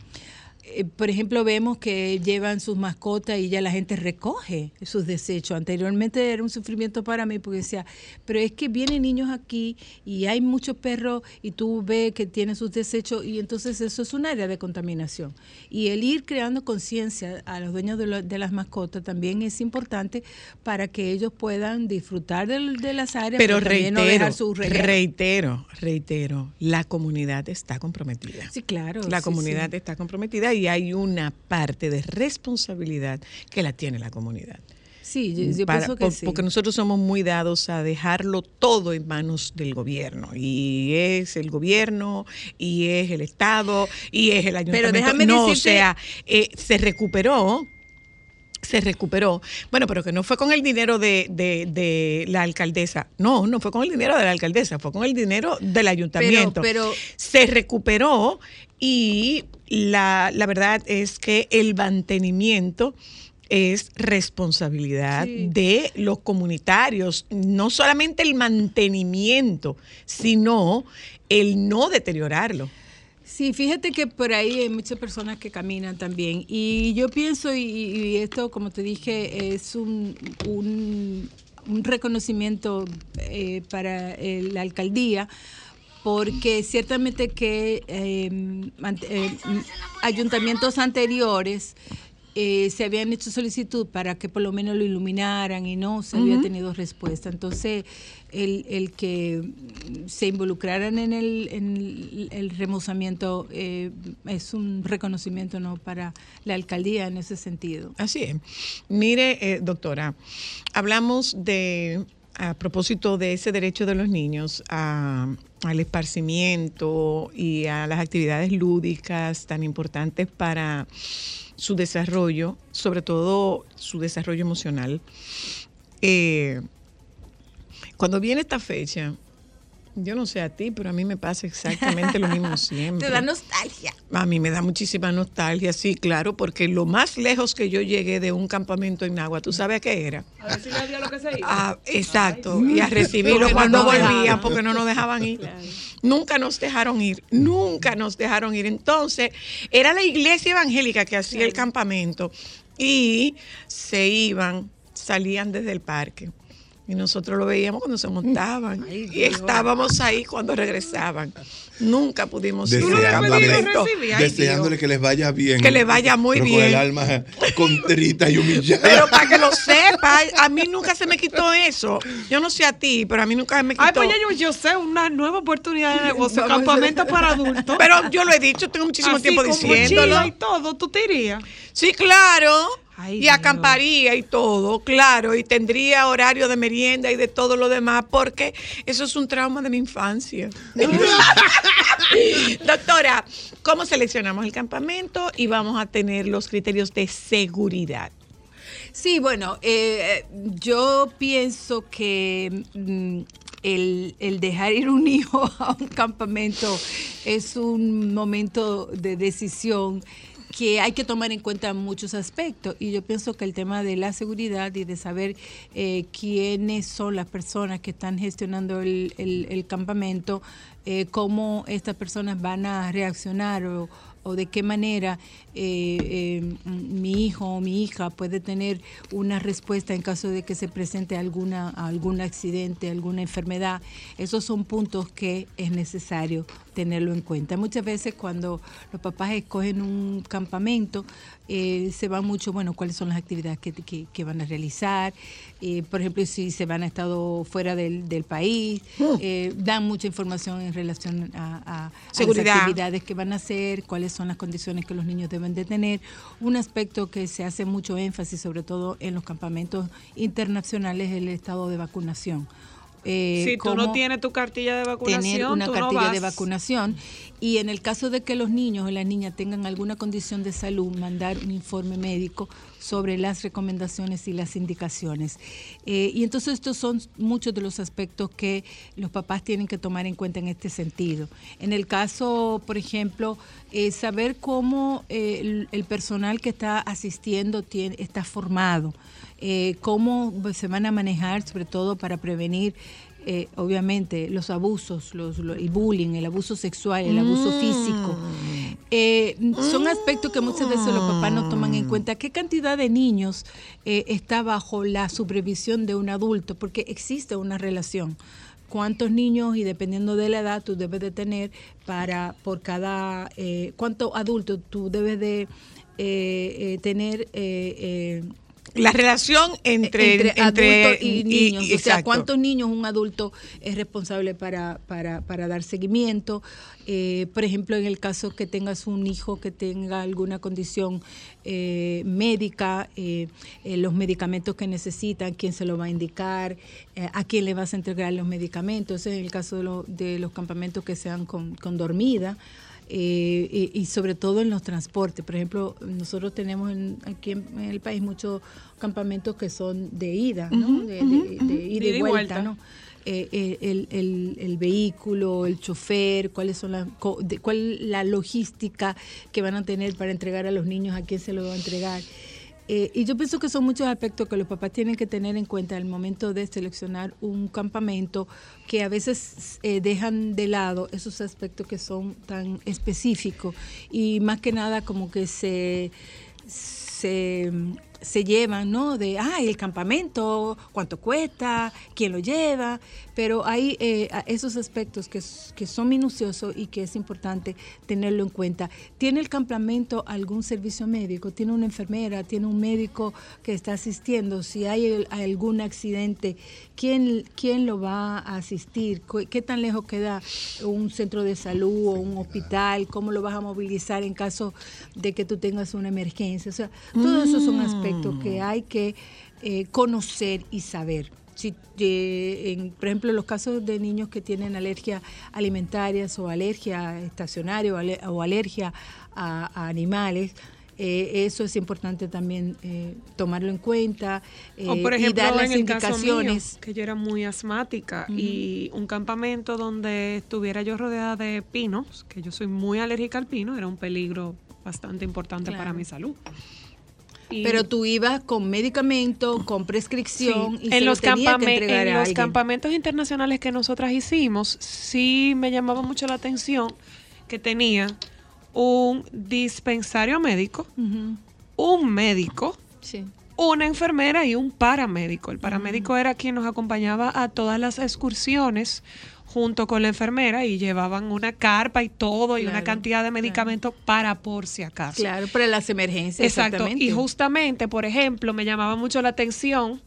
eh, por ejemplo, vemos que llevan sus mascotas y ya la gente recoge sus desechos. Anteriormente era un sufrimiento para mí porque decía, pero es que vienen niños aquí y hay muchos perros y tú ves que tienen sus desechos y entonces eso es un área de contaminación. Y el ir creando conciencia a los dueños de, lo- de las mascotas también es importante para que ellos puedan disfrutar de, las áreas, Pero también no reitero, dejar su reguero. reitero, reitero, la comunidad está comprometida. Sí, claro. La sí, comunidad sí. está comprometida y hay una parte de responsabilidad que la tiene la comunidad. Sí, yo, Para- pienso que por- sí. Porque nosotros somos muy dados a dejarlo todo en manos del gobierno. Y es el gobierno, y es el Estado, y es el ayuntamiento. déjame no, decirte- o sea, eh, se recuperó. Se recuperó. Bueno, pero que no fue con el dinero de, de- de la alcaldesa. No, no fue con el dinero de la alcaldesa, fue con el dinero del ayuntamiento. pero- se recuperó y la, la verdad es que el mantenimiento es responsabilidad Sí. de los comunitarios, no solamente el mantenimiento, sino el no deteriorarlo. Sí, fíjate que por ahí hay muchas personas que caminan también. Y yo pienso, y, esto, como te dije, es un, un, reconocimiento eh, para eh, la alcaldía, porque ciertamente que eh, ayuntamientos anteriores eh, se habían hecho solicitud para que por lo menos lo iluminaran y no se había tenido respuesta. Entonces, el, el que se involucraran en el, en el- el remozamiento eh, es un reconocimiento no para la alcaldía en ese sentido. Así es. Mire, eh, doctora, hablamos de, a propósito de ese derecho de los niños a- al esparcimiento y a las actividades lúdicas tan importantes para su desarrollo, sobre todo su desarrollo emocional. Eh, cuando viene esta fecha, yo no sé a ti, pero a mí me pasa exactamente lo mismo <laughs> siempre. Te da nostalgia. A mí me da muchísima nostalgia, sí, claro, porque lo más lejos que yo llegué de un campamento en Nagua, ¿tú sabes a qué era? A ver si lo que se hizo. Ah, exacto, y a recibirlo no cuando volvían, porque no nos dejaban ir. Nunca nos dejaron ir, nunca nos dejaron ir. Entonces, era la iglesia evangélica que hacía el campamento y se iban, salían desde el parque. Y nosotros lo veíamos cuando se montaban. y estábamos ahí cuando regresaban. Nunca pudimos ir a un Deseándole, que les vaya bien. Que les vaya muy pero bien. Con el alma <laughs> contrita y humillada. Pero para que lo sepa, a mí nunca se me quitó eso. Yo no sé a ti, pero a mí nunca se me quitó. Ay, pues ya yo, yo sé, una nueva oportunidad de negocio, campamento para adultos. Pero yo lo he dicho, tengo muchísimo Así tiempo diciéndolo. y todo, ¿tú te irías? Sí, claro. Ay, y Dios. acamparía y todo, claro. Y tendría horario de merienda y de todo lo demás, porque eso es un trauma de mi infancia. <laughs> Doctora, ¿cómo seleccionamos el campamento y vamos a tener los criterios de seguridad? Sí, bueno, eh, yo pienso que mm, el, el dejar ir un <laughs> hijo a un campamento es un momento de decisión que hay que tomar en cuenta muchos aspectos y yo pienso que el tema de la seguridad y de saber eh, quiénes son las personas que están gestionando el, el- campamento, eh, cómo estas personas van a reaccionar o, o de qué manera eh, mi hijo o mi hija puede tener una respuesta en caso de que se presente alguna algún accidente, alguna enfermedad. Esos son puntos que es necesario tenerlo en cuenta. Muchas veces cuando los papás escogen un campamento, eh, se va mucho, bueno, cuáles son las actividades que, que- que van a realizar, eh, por ejemplo, si se van a estado fuera del, del país, eh, dan mucha información en relación a, a- las actividades que van a hacer, cuáles son las condiciones que los niños deben de tener. Un aspecto que se hace mucho énfasis, sobre todo en los campamentos internacionales, es el estado de vacunación. Eh, si tú no tienes tu cartilla de vacunación, tener una tú no cartilla de vacunación y en el caso de que los niños o las niñas tengan alguna condición de salud, mandar un informe médico sobre las recomendaciones y las indicaciones. Eh, y entonces estos son muchos de los aspectos que los papás tienen que tomar en cuenta en este sentido. En el caso, por ejemplo, eh, saber cómo el, el personal que está asistiendo tiene, está formado, eh, cómo se van a manejar, sobre todo para prevenir eh, obviamente los abusos, los, lo- el bullying, el abuso sexual, el abuso Mm. físico. Eh, son aspectos que muchas veces los papás no toman en cuenta. ¿Qué cantidad de niños eh, está bajo la supervisión de un adulto? Porque existe una relación. ¿Cuántos niños y dependiendo de la edad tú debes de tener para por cada eh, cuánto adulto tú debes de tener La relación entre, entre, adultos y, niños. o sea. ¿cuántos niños un adulto es responsable para, para, para dar seguimiento? Eh, por ejemplo, en el caso que tengas un hijo que tenga alguna condición eh, médica, eh, eh, los medicamentos que necesitan, quién se lo va a indicar, eh, a quién le vas a entregar los medicamentos. En el caso de, lo- de los campamentos que sean con, con dormida. Eh, y, y sobre todo en los transportes. Por ejemplo, nosotros tenemos en- aquí en, en el país muchos campamentos que son de ida, ¿no? De, ida De y ida y vuelta, vuelta. ¿no? Eh, eh, el, el- el vehículo, el chofer, cuáles son las, co- de- cuál la logística que van a tener para entregar a los niños, a quién se lo va a entregar. Eh, y yo pienso que son muchos aspectos que los papás tienen que tener en cuenta al momento de seleccionar un campamento, que a veces eh, dejan de lado esos aspectos que son tan específicos. Y más que nada como que se, se, se llevan, ¿no? De, ah, el campamento, cuánto cuesta, quién lo lleva, pero hay eh, esos aspectos que, que son minuciosos y que es importante tenerlo en cuenta. ¿Tiene el campamento algún servicio médico? ¿Tiene una enfermera? ¿Tiene un médico que está asistiendo? Si hay algún accidente, ¿quién, quién lo va a asistir? ¿Cu- ¿Qué tan lejos queda un centro de salud o un hospital? ¿Cómo lo vas a movilizar en caso de que tú tengas una emergencia? O sea, todos esos son aspectos que hay que eh, conocer y saber. Si, eh, en, por ejemplo, los casos de niños que tienen alergia alimentarias o alergia estacionaria o, ale- o alergia a, a animales, eh, eso es importante también eh, tomarlo en cuenta eh, O por y ejemplo, dar las en el caso mío, indicaciones. que yo era muy asmática Ujú. y un campamento donde estuviera yo rodeada de pinos, que yo soy muy alérgica al pino, era un peligro bastante importante para Claro. mi salud. Y- Pero tú ibas con medicamento, con prescripción Sí, y se en lo los, tenía que campame- entregar en a los campamentos internacionales que nosotras hicimos, sí me llamaba mucho la atención que tenía un dispensario médico, un médico, Sí. una enfermera y un paramédico. El paramédico era quien nos acompañaba a todas las excursiones junto con la enfermera y llevaban una carpa y todo y una cantidad de medicamentos para por si acaso. Claro, para las emergencias. Exacto. exactamente. Y justamente, por ejemplo, me llamaba mucho la atención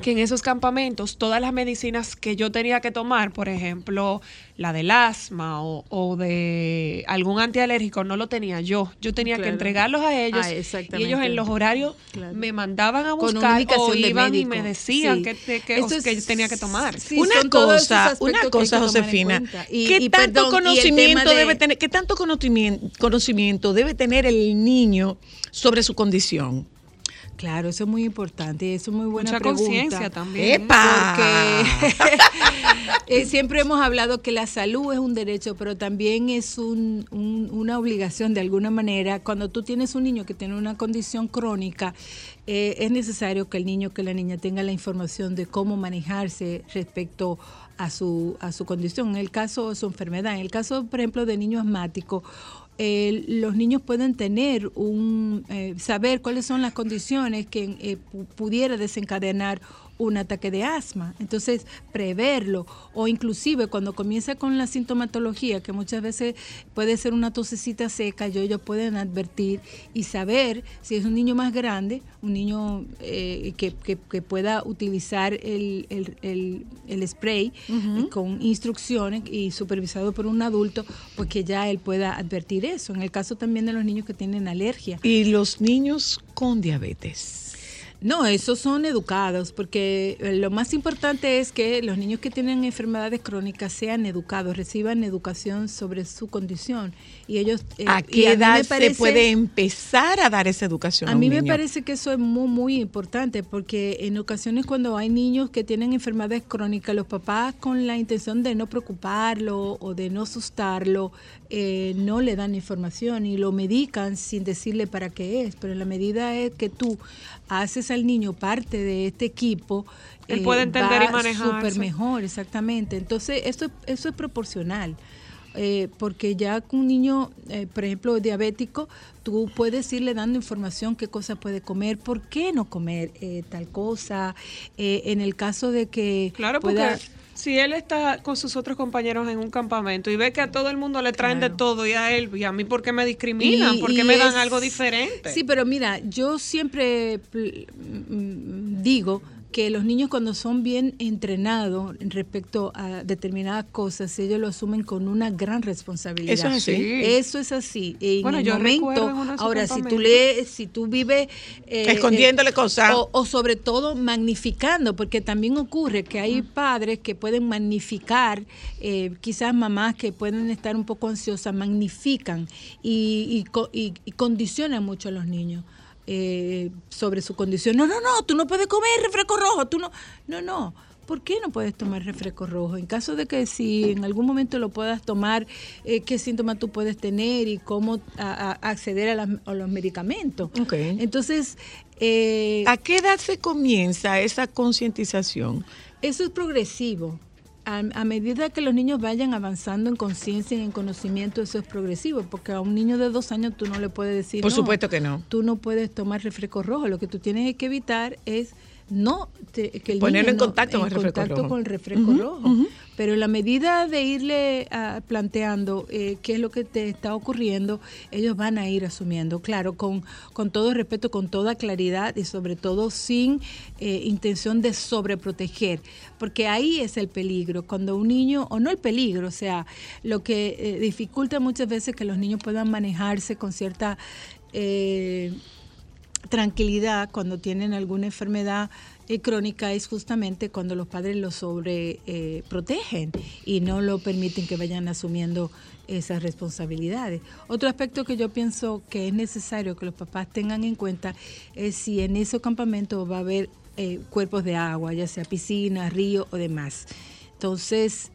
que en esos campamentos todas las medicinas que yo tenía que tomar, por ejemplo, la del asma o, o de algún antialérgico, no lo tenía yo. Yo tenía que entregarlos a ellos Ah, y ellos en los horarios Claro. me mandaban a buscar o iban y me decían Sí. que, que, que- Esto es- que yo tenía que tomar. Sí, una cosa, una cosa, Josefina. Y- ¿Qué y tanto perdón, conocimiento de- debe tener, qué tanto conocimiento, conocimiento debe tener el niño sobre su condición? Claro, eso es muy importante y eso es muy buena Mucha pregunta. conciencia también. ¡Epa! <laughs> Porque eh, siempre hemos hablado que la salud es un derecho, pero también es un- un- una obligación de alguna manera. Cuando tú tienes un niño que tiene una condición crónica, eh, es necesario que el niño, que la niña tenga la información de cómo manejarse respecto a su, a su condición, en el caso de su enfermedad. En el caso, por ejemplo, de niños asmáticos, eh, los niños pueden tener un eh, saber cuáles son las condiciones que eh, pu- pudiera desencadenar un ataque de asma. Entonces, preverlo o inclusive cuando comienza con la sintomatología, que muchas veces puede ser una tosecita seca, yo ellos pueden advertir y saber si es un niño más grande, un niño eh, que, que- que pueda utilizar el, el- el- el spray con instrucciones y supervisado por un adulto, pues que ya él pueda advertir eso. En el caso también de los niños que tienen alergia. Y los niños con diabetes. No, esos son educados, porque eh, lo más importante es que los niños que tienen enfermedades crónicas sean educados, reciban educación sobre su condición. Y ellos... eh, ¿A qué edad se puede empezar a dar esa educación? A un mí me parece que eso es muy, muy importante porque en ocasiones cuando hay niños que tienen enfermedades crónicas, los papás con la intención de no preocuparlo o de no asustarlo, eh, no le dan información y lo medican sin decirle para qué es. Pero en la medida es que tú haces al niño parte de este equipo, eh, Él puede entender y va manejarse. súper mejor, exactamente. Entonces, eso, eso es proporcional. Eh, porque ya con un niño, eh, por ejemplo, diabético, tú puedes irle dando información qué cosa puede comer, por qué no comer eh, tal cosa. Eh, en el caso de que Claro, porque. Si él está con sus otros compañeros en un campamento y ve que a todo el mundo le traen de todo y a él, y a mí, ¿por qué me discriminan? Y- ¿Por qué me dan es- algo diferente? Sí, pero mira, yo siempre digo que los niños cuando son bien entrenados respecto a determinadas cosas, ellos lo asumen con una gran responsabilidad. Eso es así. Eso es así. En Bueno, el yo momento, ahora, si tú lees, si tú vives... eh, Escondiéndole eh, cosas. O, o sobre todo magnificando, porque también ocurre que hay padres que pueden magnificar, eh, quizás mamás que pueden estar un poco ansiosas, magnifican y, y- y condicionan mucho a los niños eh, sobre su condición. No, no, no, tú no puedes comer refresco rojo, tú no, no, no. ¿Por qué no puedes tomar refresco rojo? En caso de que si en algún momento lo puedas tomar, eh, ¿qué síntomas tú puedes tener y cómo a- a- acceder a, las- a los medicamentos? Entonces, eh, ¿A qué edad se comienza esa concientización? eso es progresivo. A, a medida que los niños vayan avanzando en conciencia y en conocimiento, eso es progresivo, porque a un niño de dos años tú no le puedes decir. Por "No, supuesto que no. Tú no puedes tomar refresco rojo. Lo que tú tienes que evitar es no te- que el Ponerlo niño en no- contacto con el refresco contacto rojo. con el refresco rojo. Pero en la medida de irle ah, planteando eh, qué es lo que te está ocurriendo, ellos van a ir asumiendo, claro, con, con todo respeto, con toda claridad y sobre todo sin eh, intención de sobreproteger, porque ahí es el peligro, cuando un niño, o no el peligro, o sea, lo que eh, dificulta muchas veces que los niños puedan manejarse con cierta... eh, tranquilidad cuando tienen alguna enfermedad eh, crónica es justamente cuando los padres lo sobre eh, y no lo permiten que vayan asumiendo esas responsabilidades. Otro aspecto que yo pienso que es necesario que los papás tengan en cuenta es si en ese campamento va a haber eh, cuerpos de agua, ya sea piscina, río o demás. Entonces,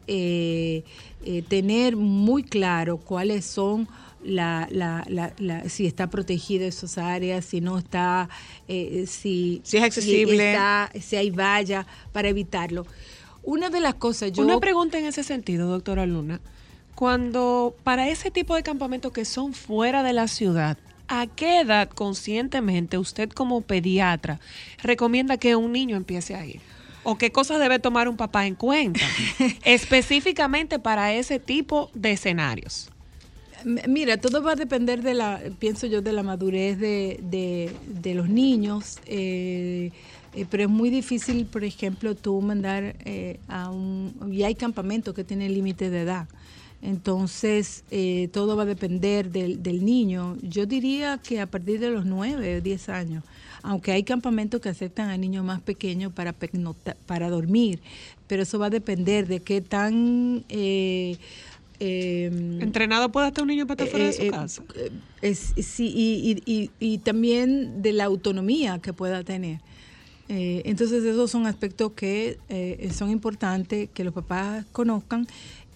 tener muy claro cuáles son la, la, la, la- si está protegida esas áreas, si no está, eh, si, Si es accesible. está- si hay valla para evitarlo. Una de las cosas, yo Una pregunta en ese sentido, doctora Luna. Cuando para ese tipo de campamentos que son fuera de la ciudad, ¿a qué edad conscientemente usted como pediatra recomienda que un niño empiece a ir? ¿O qué cosas debe tomar un papá en cuenta <laughs> específicamente para ese tipo de escenarios? Mira, todo va a depender de la, pienso yo, de la madurez de, de- los niños. eh, eh, pero es muy difícil, por ejemplo, tú mandar eh, a un... Y hay campamentos que tienen límite de edad. Entonces, eh, todo va a depender del, del niño. Yo diría que a partir de los 9 o 10 años, aunque hay campamentos que aceptan a niños más pequeños para, para dormir, pero eso va a depender de qué tan... eh, em, ¿Entrenado puede estar un niño para estar fuera de su eh, casa? eh, es- sí, y, y- y- y también de la autonomía que pueda tener. Eh, entonces esos son aspectos que son importantes que los papás conozcan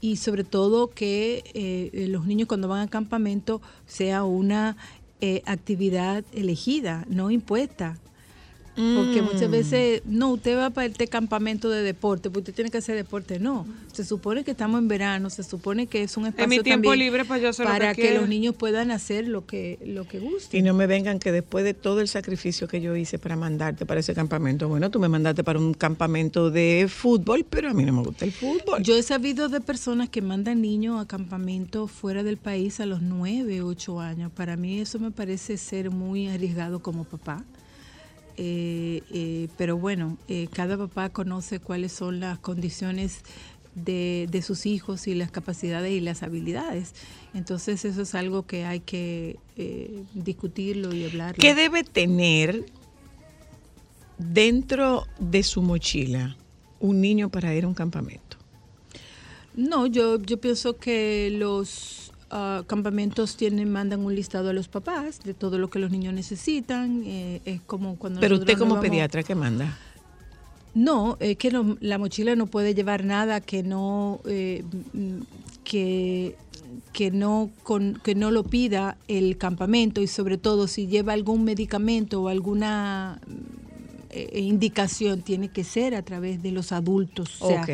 y sobre todo que eh, los niños cuando van al campamento sea una eh, actividad elegida, no impuesta. Porque muchas Mm. veces, no, usted va para este campamento de deporte, porque usted tiene que hacer deporte. No, se supone que estamos en verano, se supone que es un espacio mi tiempo también libre, pues, yo sé lo para que los niños puedan hacer lo que lo que gusten. Y no me vengan que después de todo el sacrificio que yo hice para mandarte para ese campamento, bueno, tú me mandaste para un campamento de fútbol, pero a mí no me gusta el fútbol. Yo he sabido de personas que mandan niños a campamentos fuera del país a los 9, 8 años. Para mí eso me parece ser muy arriesgado como papá. Eh, eh, pero bueno, eh, cada papá conoce cuáles son las condiciones de, de sus hijos y las capacidades y las habilidades. Entonces eso es algo que hay que eh, discutirlo y hablarlo. ¿Qué debe tener dentro de su mochila un niño para ir a un campamento? No, yo, yo pienso que los ah, campamentos tienen, mandan un listado a los papás de todo lo que los niños necesitan. eh, es como cuando Pero usted como vamos- pediatra, ¿qué manda? No, es que no- la mochila no puede llevar nada que no eh, que que no con, que no lo pida el campamento y sobre todo si lleva algún medicamento o alguna eh, indicación tiene que ser a través de los adultos, o sea,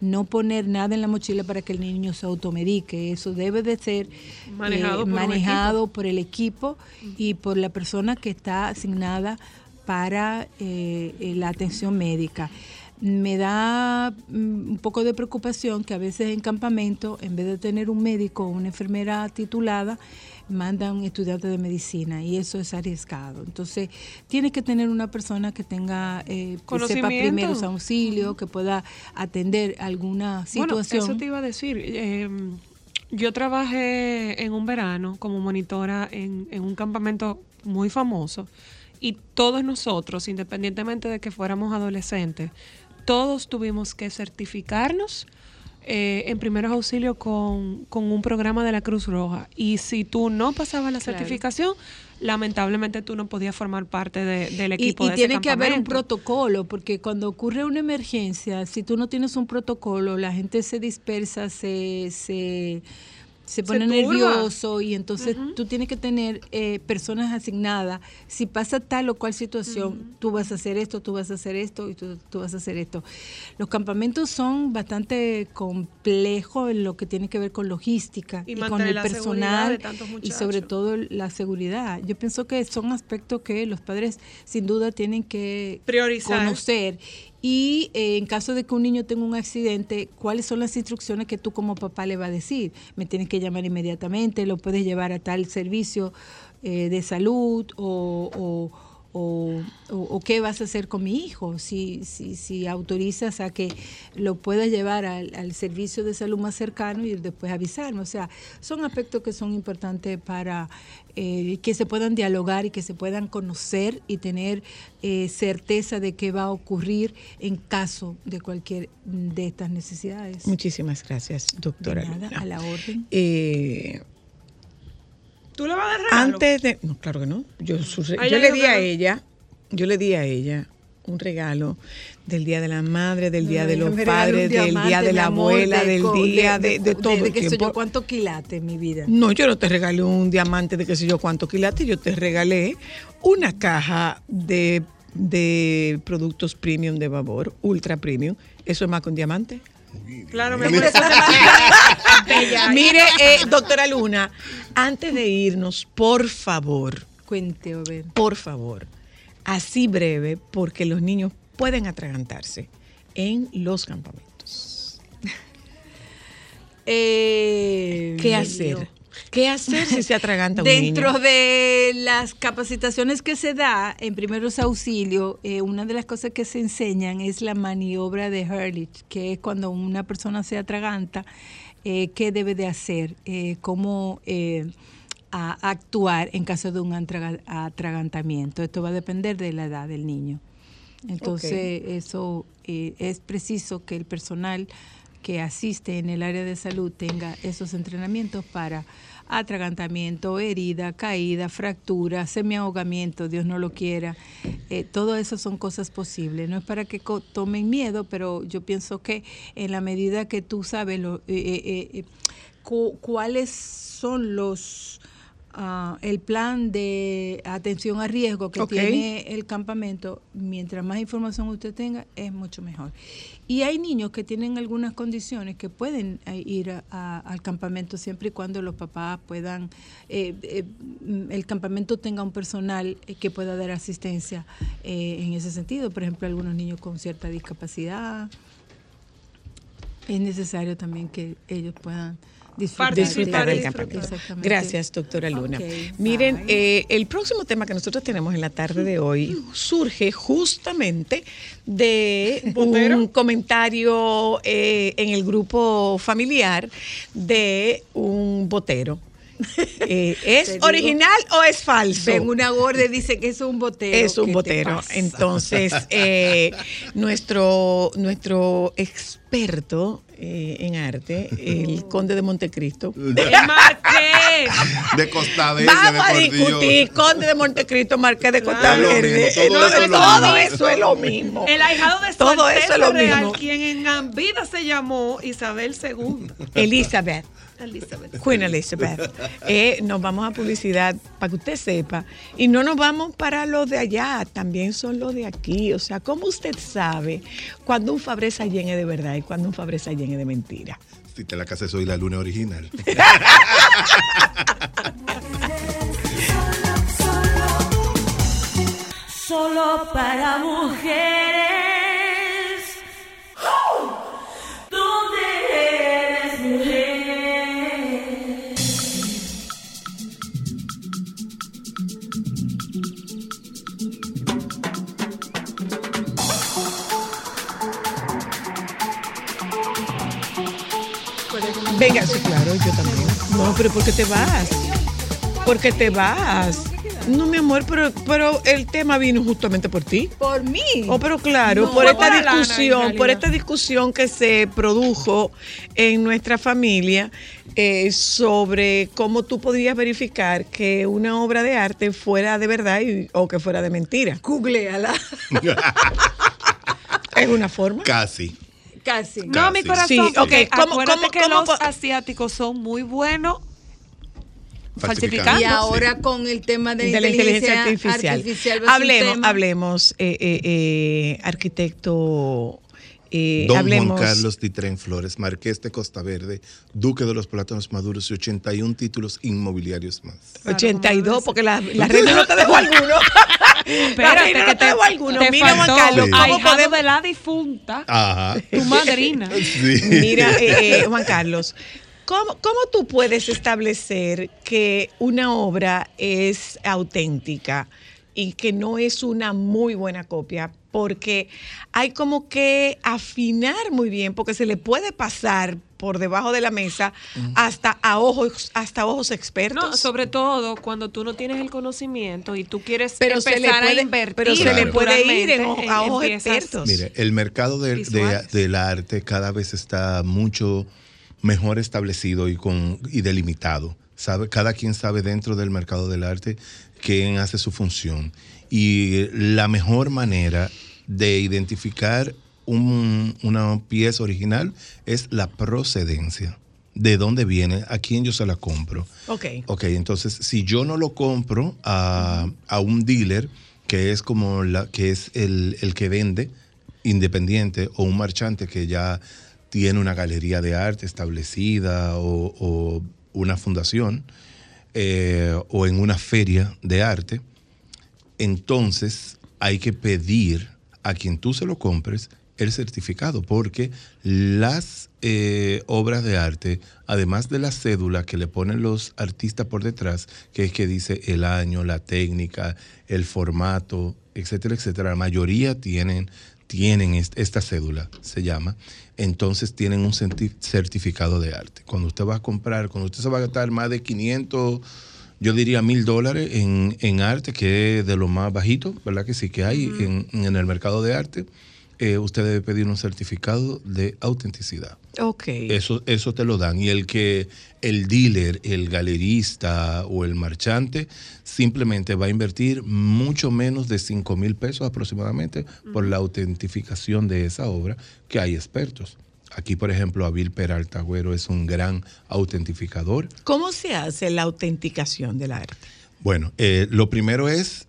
no poner nada en la mochila para que el niño se automedique, eso debe de ser Manejado eh, por un manejado por el equipo y por la persona que está asignada para eh, eh, la atención médica. me da mm, un poco de preocupación que a veces en campamento, en vez de tener un médico o una enfermera titulada, mandan un estudiante de medicina y eso es arriesgado. Entonces, tiene que tener una persona que tenga, eh, que sepa primeros auxilios, que pueda atender alguna Bueno, situación. eso te iba a decir. eh, yo trabajé en un verano como monitora en, en un campamento muy famoso y todos nosotros, independientemente de que fuéramos adolescentes, todos tuvimos que certificarnos eh, en primeros auxilios con, con un programa de la Cruz Roja. Y si tú no pasabas la Claro. certificación, lamentablemente tú no podías formar parte de- del Y, equipo y de ese tiene que haber un protocolo, porque cuando ocurre una emergencia, si tú no tienes un protocolo, la gente se dispersa, se, se, se pone nervioso y entonces tú tienes que tener eh, personas asignadas. Si pasa tal o cual situación, tú vas a hacer esto, tú vas a hacer esto y tú, tú vas a hacer esto. Los campamentos son bastante complejos en lo que tiene que ver con logística Y y, con el personal y sobre todo la seguridad. Yo pienso que son aspectos que los padres sin duda tienen que Priorizar. conocer. Y eh, en caso de que un niño tenga un accidente, ¿cuáles son las instrucciones que tú como papá le va a decir? Me tienes que llamar inmediatamente, lo puedes llevar a tal servicio eh, de salud o, o- o- o- o qué vas a hacer con mi hijo, si, si, si autorizas a que lo puedas llevar al, al servicio de salud más cercano y después avisarme. O sea, son aspectos que son importantes para eh, que se puedan dialogar y que se puedan conocer y tener eh, certeza de qué va a ocurrir en caso de cualquier de estas necesidades. Muchísimas gracias, doctora. De nada, Luna. a la orden. Eh, ¿Tú le vas a dar regalo? antes de. No, claro que no. Yo, su Ah, yo le di a ella, yo le di a ella un regalo del Día de la Madre, del Día de los Padres, del Día de la amor, Abuela, de del co- Día de, de todo de el qué sé yo, cuánto quilate mi vida. No, yo no te regalé un diamante de qué sé yo cuánto quilates, yo te regalé una caja de, de productos premium de Babor, ultra premium. ¿Eso es más que un diamante? Claro, mi amor, Bella. Mire, eh, doctora Luna, antes de irnos, por favor, Cuente, a ver. por favor, así breve, porque los niños pueden atragantarse en los campamentos. <laughs> Eh, ¿Qué hacer? ¿Qué hacer si se atraganta un Dentro niño? de las capacitaciones que se da en primeros auxilios, eh, una de las cosas que se enseñan es la maniobra de Hurlich, que es cuando una persona se atraganta, eh, qué debe de hacer, eh, cómo a- actuar en caso de un atraga- atragantamiento. Esto va a depender de la edad del niño. Entonces, eso es preciso que el personal que asiste en el área de salud tenga esos entrenamientos para atragantamiento, herida, caída, fractura, semiahogamiento, Dios no lo quiera. Eh, todo eso son cosas posibles. No es para que tomen miedo, pero yo pienso que en la medida que tú sabes lo, eh, eh, cu- cuáles son los ah, el plan de atención a riesgo que tiene el campamento, mientras más información usted tenga, es mucho mejor. Y hay niños que tienen algunas condiciones que pueden eh, ir a- a- al campamento siempre y cuando los papás puedan, eh, eh, mm, el campamento tenga un personal eh, que pueda dar asistencia eh, en ese sentido. Por ejemplo, algunos niños con cierta discapacidad. Es necesario también que ellos puedan disfrutar, disfrutar del. Gracias, doctora Luna. Miren, eh, el próximo tema que nosotros tenemos en la tarde de hoy surge justamente de <laughs> un comentario eh, en el grupo familiar de un botero. <laughs> Eh, ¿Es digo, original o es falso? Ven una gorda y dice que es un botero. Es un ¿Qué te botero. Entonces, eh, nuestro, nuestro experto eh, en arte, el <laughs> conde de Montecristo, <laughs> El Marqués. De Costa Verde, Vamos a discutir Conde de Montecristo, Marqués de Costa lo Verde. mismo, todo eso es lo todo mismo. eso es lo mismo. El ahijado de Todo eso es lo Real, mismo. quien en vida se llamó Isabel II. Elizabeth. Elizabeth. Queen Elizabeth. Eh, nos vamos a publicidad para que usted sepa. Y no nos vamos para los de allá, también son los de aquí. O sea, ¿cómo usted sabe cuando un Fabre Sallén es de verdad y cuando un Fabre Sallén es de mentira? Si te la casa soy la luna original. <laughs> Solo para mujeres. Claro, yo también. No, pero ¿por qué te vas? Porque te vas. No, mi amor, pero, pero el tema vino justamente por ti. Por mí. Oh, pero claro, No, por esta por discusión, por esta discusión que se produjo en nuestra familia eh, sobre cómo tú podrías verificar que una obra de arte fuera de verdad y- o que fuera de mentira. Googleala. <laughs> Es una forma. Casi. Casi. No, mi corazón, Sí, porque ok, ¿cómo- acuérdate cómo- que cómo los asiáticos son muy buenos Falsificando. Y ahora con el tema de, de la inteligencia artificial. artificial hablemos, hablemos, eh, eh, eh, arquitecto. eh, Don hablemos. Juan Carlos Ditren Flores, Marqués de Costa Verde, Duque de los Plátanos Maduros y 81 títulos inmobiliarios más. 82, porque la, la reina no te dejó alguno. <laughs> Espérate, reina que no te alguno. te Mira, Juan Carlos. ¿cómo podemos- de la difunta, Ajá. tu madrina. <laughs> Sí. Mira, eh, eh, Juan Carlos, ¿cómo, ¿cómo tú puedes establecer que una obra es auténtica y que no es una muy buena copia? Porque hay como que afinar muy bien, porque se le puede pasar por debajo de la mesa hasta a ojos, hasta ojos expertos. No, sobre todo cuando tú no tienes el conocimiento y tú quieres Pero se empezar le puede- a invertir. pero se le puede ir en a ojos empiezas- expertos. Mire, el mercado de- de- Visuales. del arte cada vez está mucho mejor establecido y, con, y delimitado. Sabe, cada quien sabe dentro del mercado del arte quién hace su función. Y la mejor manera de identificar un- una pieza original es la procedencia. ¿De dónde viene? ¿A quién yo se la compro? Ok. Ok, entonces si yo no lo compro a, a un dealer que es como la que es el, el que vende independiente o un marchante que ya tiene una galería de arte establecida o, o una fundación eh, o en una feria de arte, entonces hay que pedir a quien tú se lo compres el certificado, porque las eh, obras de arte, además de la cédula que le ponen los artistas por detrás, que es que dice el año, la técnica, el formato, etcétera, etcétera, la mayoría tienen, tienen est- esta cédula, se llama, entonces tienen un certi- certificado de arte. Cuando usted va a comprar, cuando usted se va a gastar más de 500 yo diría mil dólares en, en arte, que es de lo más bajito, ¿verdad? Que sí que hay en, en el mercado de arte. eh, usted debe pedir un certificado de autenticidad. Ok. Eso, eso te lo dan. Y el que el dealer, el galerista o el marchante simplemente va a invertir mucho menos de 5 mil pesos aproximadamente por la autentificación de esa obra, que hay expertos. Aquí, por ejemplo, Abil Peralta Agüero es un gran autentificador. ¿Cómo se hace la autenticación del arte? Bueno, eh, lo primero es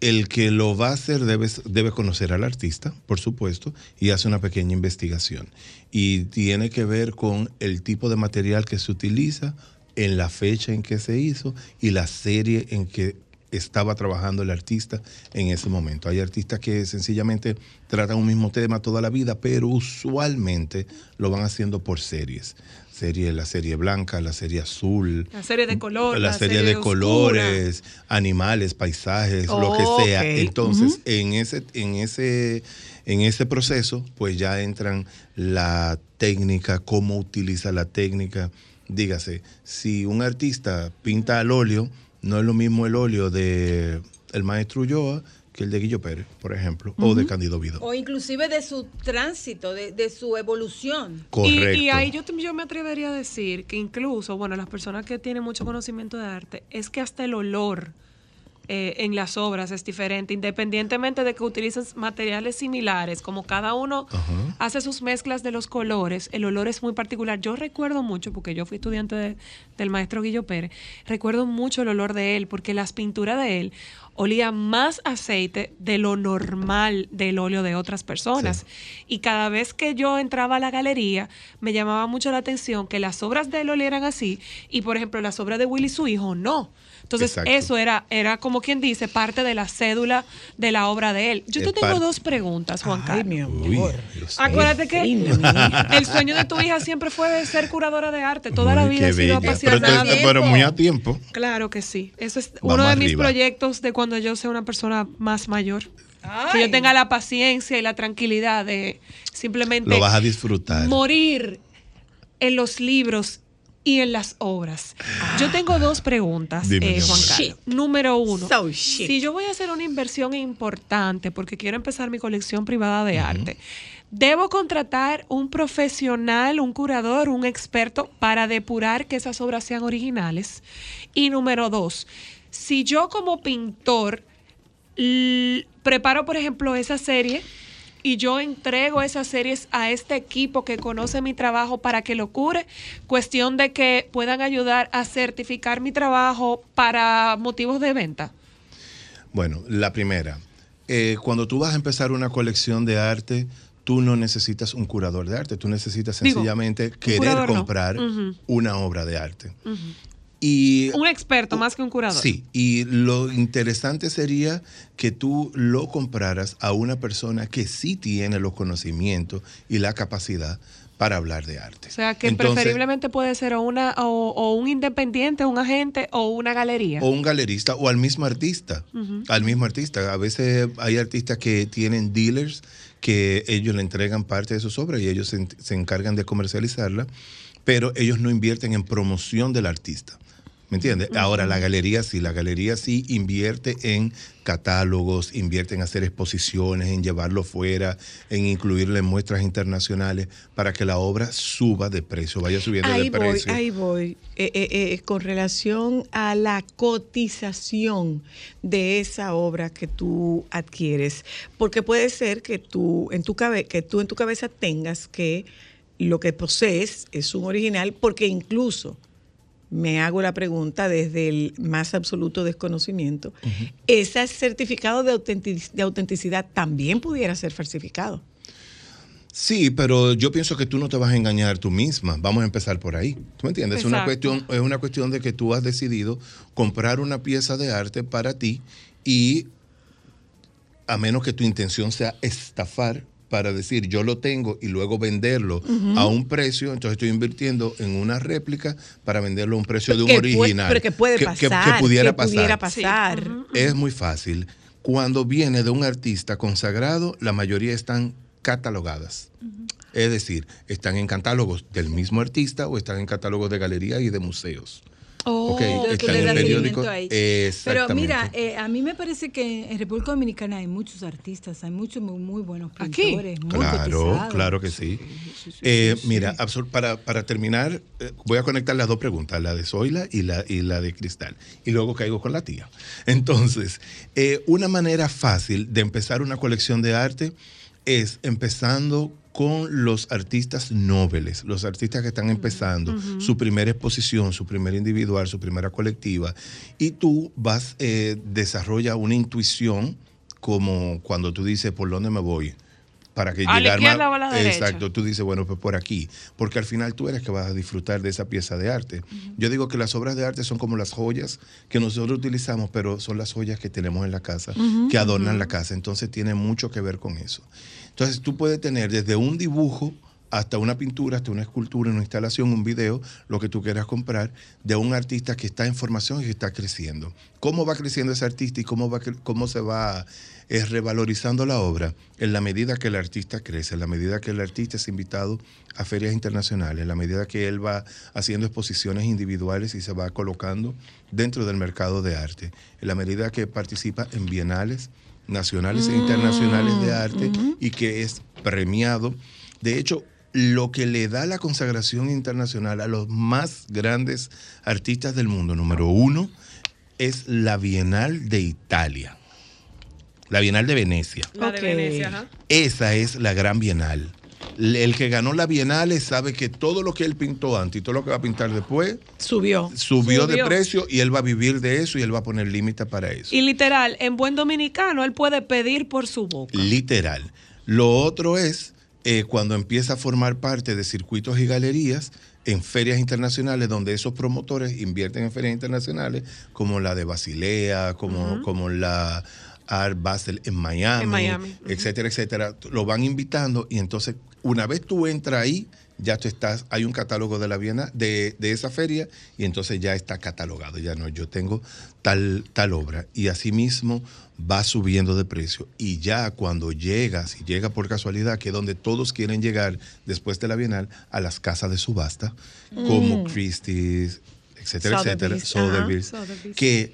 el que lo va a hacer debe, debe conocer al artista, por supuesto, y hace una pequeña investigación. Y tiene que ver con el tipo de material que se utiliza, en la fecha en que se hizo y la serie en que estaba trabajando el artista en ese momento. Hay artistas que sencillamente tratan un mismo tema toda la vida, pero usualmente lo van haciendo por series. Serie, la serie blanca, la serie azul, La serie de color, la, serie, de oscura. colores, animales, paisajes, lo que sea. Entonces, en ese, en ese, en ese proceso, pues ya entran la técnica, cómo utiliza la técnica. Dígase, si un artista pinta al óleo, no es lo mismo el óleo de el maestro Ulloa que el de Guillo Pérez, por ejemplo, o de. Candido Vido. O inclusive de su tránsito, de, de su evolución. Correcto. Y, y ahí yo, yo me atrevería a decir que incluso, bueno, las personas que tienen mucho conocimiento de arte, es que hasta el olor eh, en las obras es diferente, independientemente de que utilicen materiales similares, como cada uno hace sus mezclas de los colores, el olor es muy particular. Yo recuerdo mucho, porque yo fui estudiante de- del maestro Guillo Pérez, recuerdo mucho el olor de él, porque las pinturas de él olía más aceite de lo normal del óleo de otras personas. Y cada vez que yo entraba a la galería, me llamaba mucho la atención que las obras de él olieran así y, por ejemplo, las obras de Willy su hijo no. Entonces, Exacto. eso era, era como quien dice, parte de la cédula de la obra de él. Yo te Es tengo parte- dos preguntas, Juan Carlos. mi Uy, Dios Acuérdate que <laughs> el sueño de tu hija siempre fue de ser curadora de arte. Toda la vida ha sido. Pero, apasionada. pero muy a tiempo. Claro que sí. Eso es Vamos uno de mis proyectos de cuando yo sea una persona más mayor. Que yo tenga la paciencia y la tranquilidad de simplemente Lo vas a disfrutar. morir en los libros y en las obras. Yo tengo dos preguntas, Dime, eh, Juan. Carlos. Número uno, So shit. si yo voy a hacer una inversión importante porque quiero empezar mi colección privada de arte, ¿debo contratar un profesional, un curador, un experto para depurar que esas obras sean originales? Y número dos, si yo como pintor preparo, por ejemplo, esa serie y yo entrego esas series a este equipo que conoce mi trabajo para que lo cure, cuestión de que puedan ayudar a certificar mi trabajo para motivos de venta. Bueno, la primera, eh, cuando tú vas a empezar una colección de arte, tú no necesitas un curador de arte, tú necesitas sencillamente querer no. comprar una obra de arte. Ujú. Y Un experto más que un curador. Sí, y lo interesante sería que tú lo compraras a una persona que sí tiene los conocimientos y la capacidad para hablar de arte. O sea, que Entonces, preferiblemente puede ser o, una, o, o un independiente, un agente o una galería. O un galerista o al mismo artista. Al mismo artista. A veces hay artistas que tienen dealers que ellos le entregan parte de sus obras y ellos se, se encargan de comercializarla, pero ellos no invierten en promoción del artista. ¿Me entiendes? Ahora la galería sí, la galería sí invierte en catálogos, invierte en hacer exposiciones, en llevarlo fuera, en incluirle en muestras internacionales para que la obra suba de precio, vaya subiendo Ahí de voy, precio. ahí voy. Eh, eh, eh, con relación a la cotización de esa obra que tú adquieres, porque puede ser que tú en tu cabe- que tú en tu cabeza tengas que lo que posees es un original, porque incluso me hago la pregunta desde el más absoluto desconocimiento, ese certificado de, autentic- de autenticidad también pudiera ser falsificado. Sí, pero yo pienso que tú no te vas a engañar tú misma. Vamos a empezar por ahí. ¿Tú me entiendes? Es una, cuestión, es una cuestión de que tú has decidido comprar una pieza de arte para ti y a menos que tu intención sea estafar para decir yo lo tengo y luego venderlo a un precio, entonces estoy invirtiendo en una réplica para venderlo a un precio de un puede- original. pero que puede que, pasar, que pudiera que pasar. pudiera pasar. Es muy fácil. Cuando viene de un artista consagrado, la mayoría están catalogadas. Es decir, están en catálogos del mismo artista o están en catálogos de galerías y de museos. Oh, Ok, Entonces tú están le en das periódicos. seguimiento ahí. Pero mira, eh, a mí me parece que en República Dominicana hay muchos artistas, hay muchos muy, muy buenos pintores, muy Claro, cotizados. claro que sí. Eh, mira, para, para terminar, eh, voy a conectar las dos preguntas, la de Zoila y la, y la de Cristal. Y luego caigo con la tía. <laughs> Entonces, eh, una manera fácil de empezar una colección de arte es empezando con los artistas nobles, los artistas que están empezando su primera exposición, su primera individual, su primera colectiva, y tú vas, eh, desarrolla una intuición como cuando tú dices, ¿por dónde me voy? Para que ¿A la llegar más- a la? Exacto, tú dices, bueno, pues por aquí, porque al final tú eres que vas a disfrutar de esa pieza de arte. Yo digo que las obras de arte son como las joyas que nosotros utilizamos, pero son las joyas que tenemos en la casa, que adornan la casa, entonces tiene mucho que ver con eso. Entonces tú puedes tener desde un dibujo hasta una pintura, hasta una escultura, una instalación, un video, lo que tú quieras comprar, de un artista que está en formación y que está creciendo. ¿Cómo va creciendo ese artista y cómo, va, cómo se va eh, revalorizando la obra? En la medida que el artista crece, en la medida que el artista es invitado a ferias internacionales, en la medida que él va haciendo exposiciones individuales y se va colocando dentro del mercado de arte, en la medida que participa en bienales nacionales e internacionales de arte y que es premiado. De hecho, lo que le da la consagración internacional a los más grandes artistas del mundo, número uno, es la Bienal de Italia, la Bienal de Venecia. La de Venecia, ajá. Esa es la gran Bienal. El que ganó la Bienal sabe que todo lo que él pintó antes y todo lo que va a pintar después Subió. subió, de precio y él va a vivir de eso y él va a poner límite para eso. Y literal, en buen dominicano, él puede pedir por su boca. Literal. Lo otro es eh, cuando empieza a formar parte de circuitos y galerías en ferias internacionales donde esos promotores invierten en ferias internacionales como la de Basilea, como, como la Art Basel en Miami, En Miami, ujú. etcétera, etcétera. Lo van invitando y entonces una vez tú entras ahí, ya tú estás, hay un catálogo de la Viena, de, de esa feria, y entonces ya está catalogado. Ya no, yo tengo tal, tal obra. Y asimismo va subiendo de precio y ya cuando llega, si llega por casualidad, que es donde todos quieren llegar después de la Bienal, a las casas de subasta, como Mm. Christie's, etcétera, etcétera, Sotheby's, Sotheby's, Sotheby's. que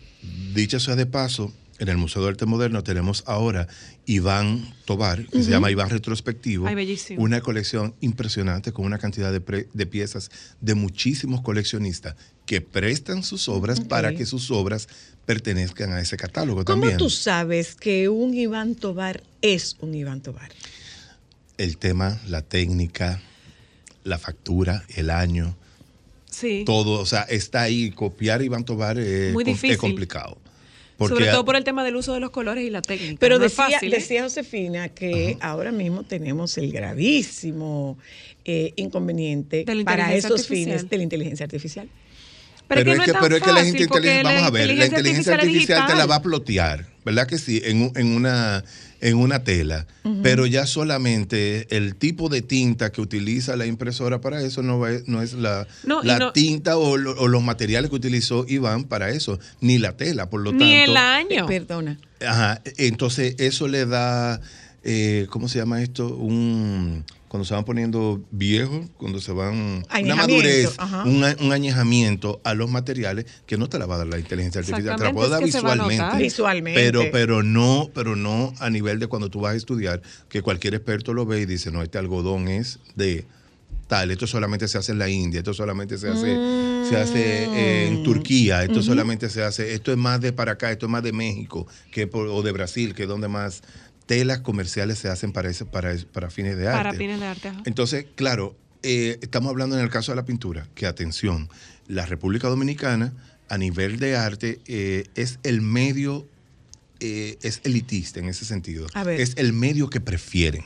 dicha sea de paso, en el Museo de Arte Moderno tenemos ahora Iván Tobar, que se llama Iván Retrospectivo, Ay, bellísimo. una colección impresionante con una cantidad de, pre- de piezas de muchísimos coleccionistas que prestan sus obras para que sus obras pertenezcan a ese catálogo ¿Cómo también. tú sabes que un Iván Tobar es un Iván Tobar? El tema, la técnica, la factura, el año, Sí. todo, o sea, está ahí. Copiar Iván Tobar es, Muy difícil. es complicado. Porque Sobre todo por el tema del uso de los colores y la técnica. Pero No decía, fácil, ¿eh? decía Josefina que ahora mismo tenemos el gravísimo eh, inconveniente para esos artificial. fines de la inteligencia artificial. Pero es que no es tan pero es que la gente inteligente, vamos a ver, la inteligencia inteligencia artificial te la va a plotear, ¿verdad que sí? En, un- en una en una tela, pero ya solamente el tipo de tinta que utiliza la impresora para eso no, va- no es la, No, la no- tinta o, lo- o los materiales que utilizó Iván para eso, ni la tela, por lo Ni tanto. el año. Perdona. Ajá, entonces eso le da, eh, ¿cómo se llama esto? Un, cuando se van poniendo viejos, cuando se van, una madurez, un, añejamiento a los materiales que no te la va a dar la inteligencia artificial, te la puede dar es que se va a visualmente. Visualmente. Pero, pero no, pero no a nivel de cuando tú vas a estudiar, que cualquier experto lo ve y dice, no, este algodón es de tal, esto solamente se hace en la India, esto solamente se hace, se hace eh, en Turquía, esto solamente se hace, esto es más de para acá, esto es más de México que por- o de Brasil, que es donde más telas comerciales se hacen para, ese, para, para fines de arte. Para fines de arte. ajá. Entonces, claro, eh, estamos hablando en el caso de la pintura, que atención, la República Dominicana a nivel de arte eh, es el medio, eh, es elitista en ese sentido. A ver. Es el medio que prefieren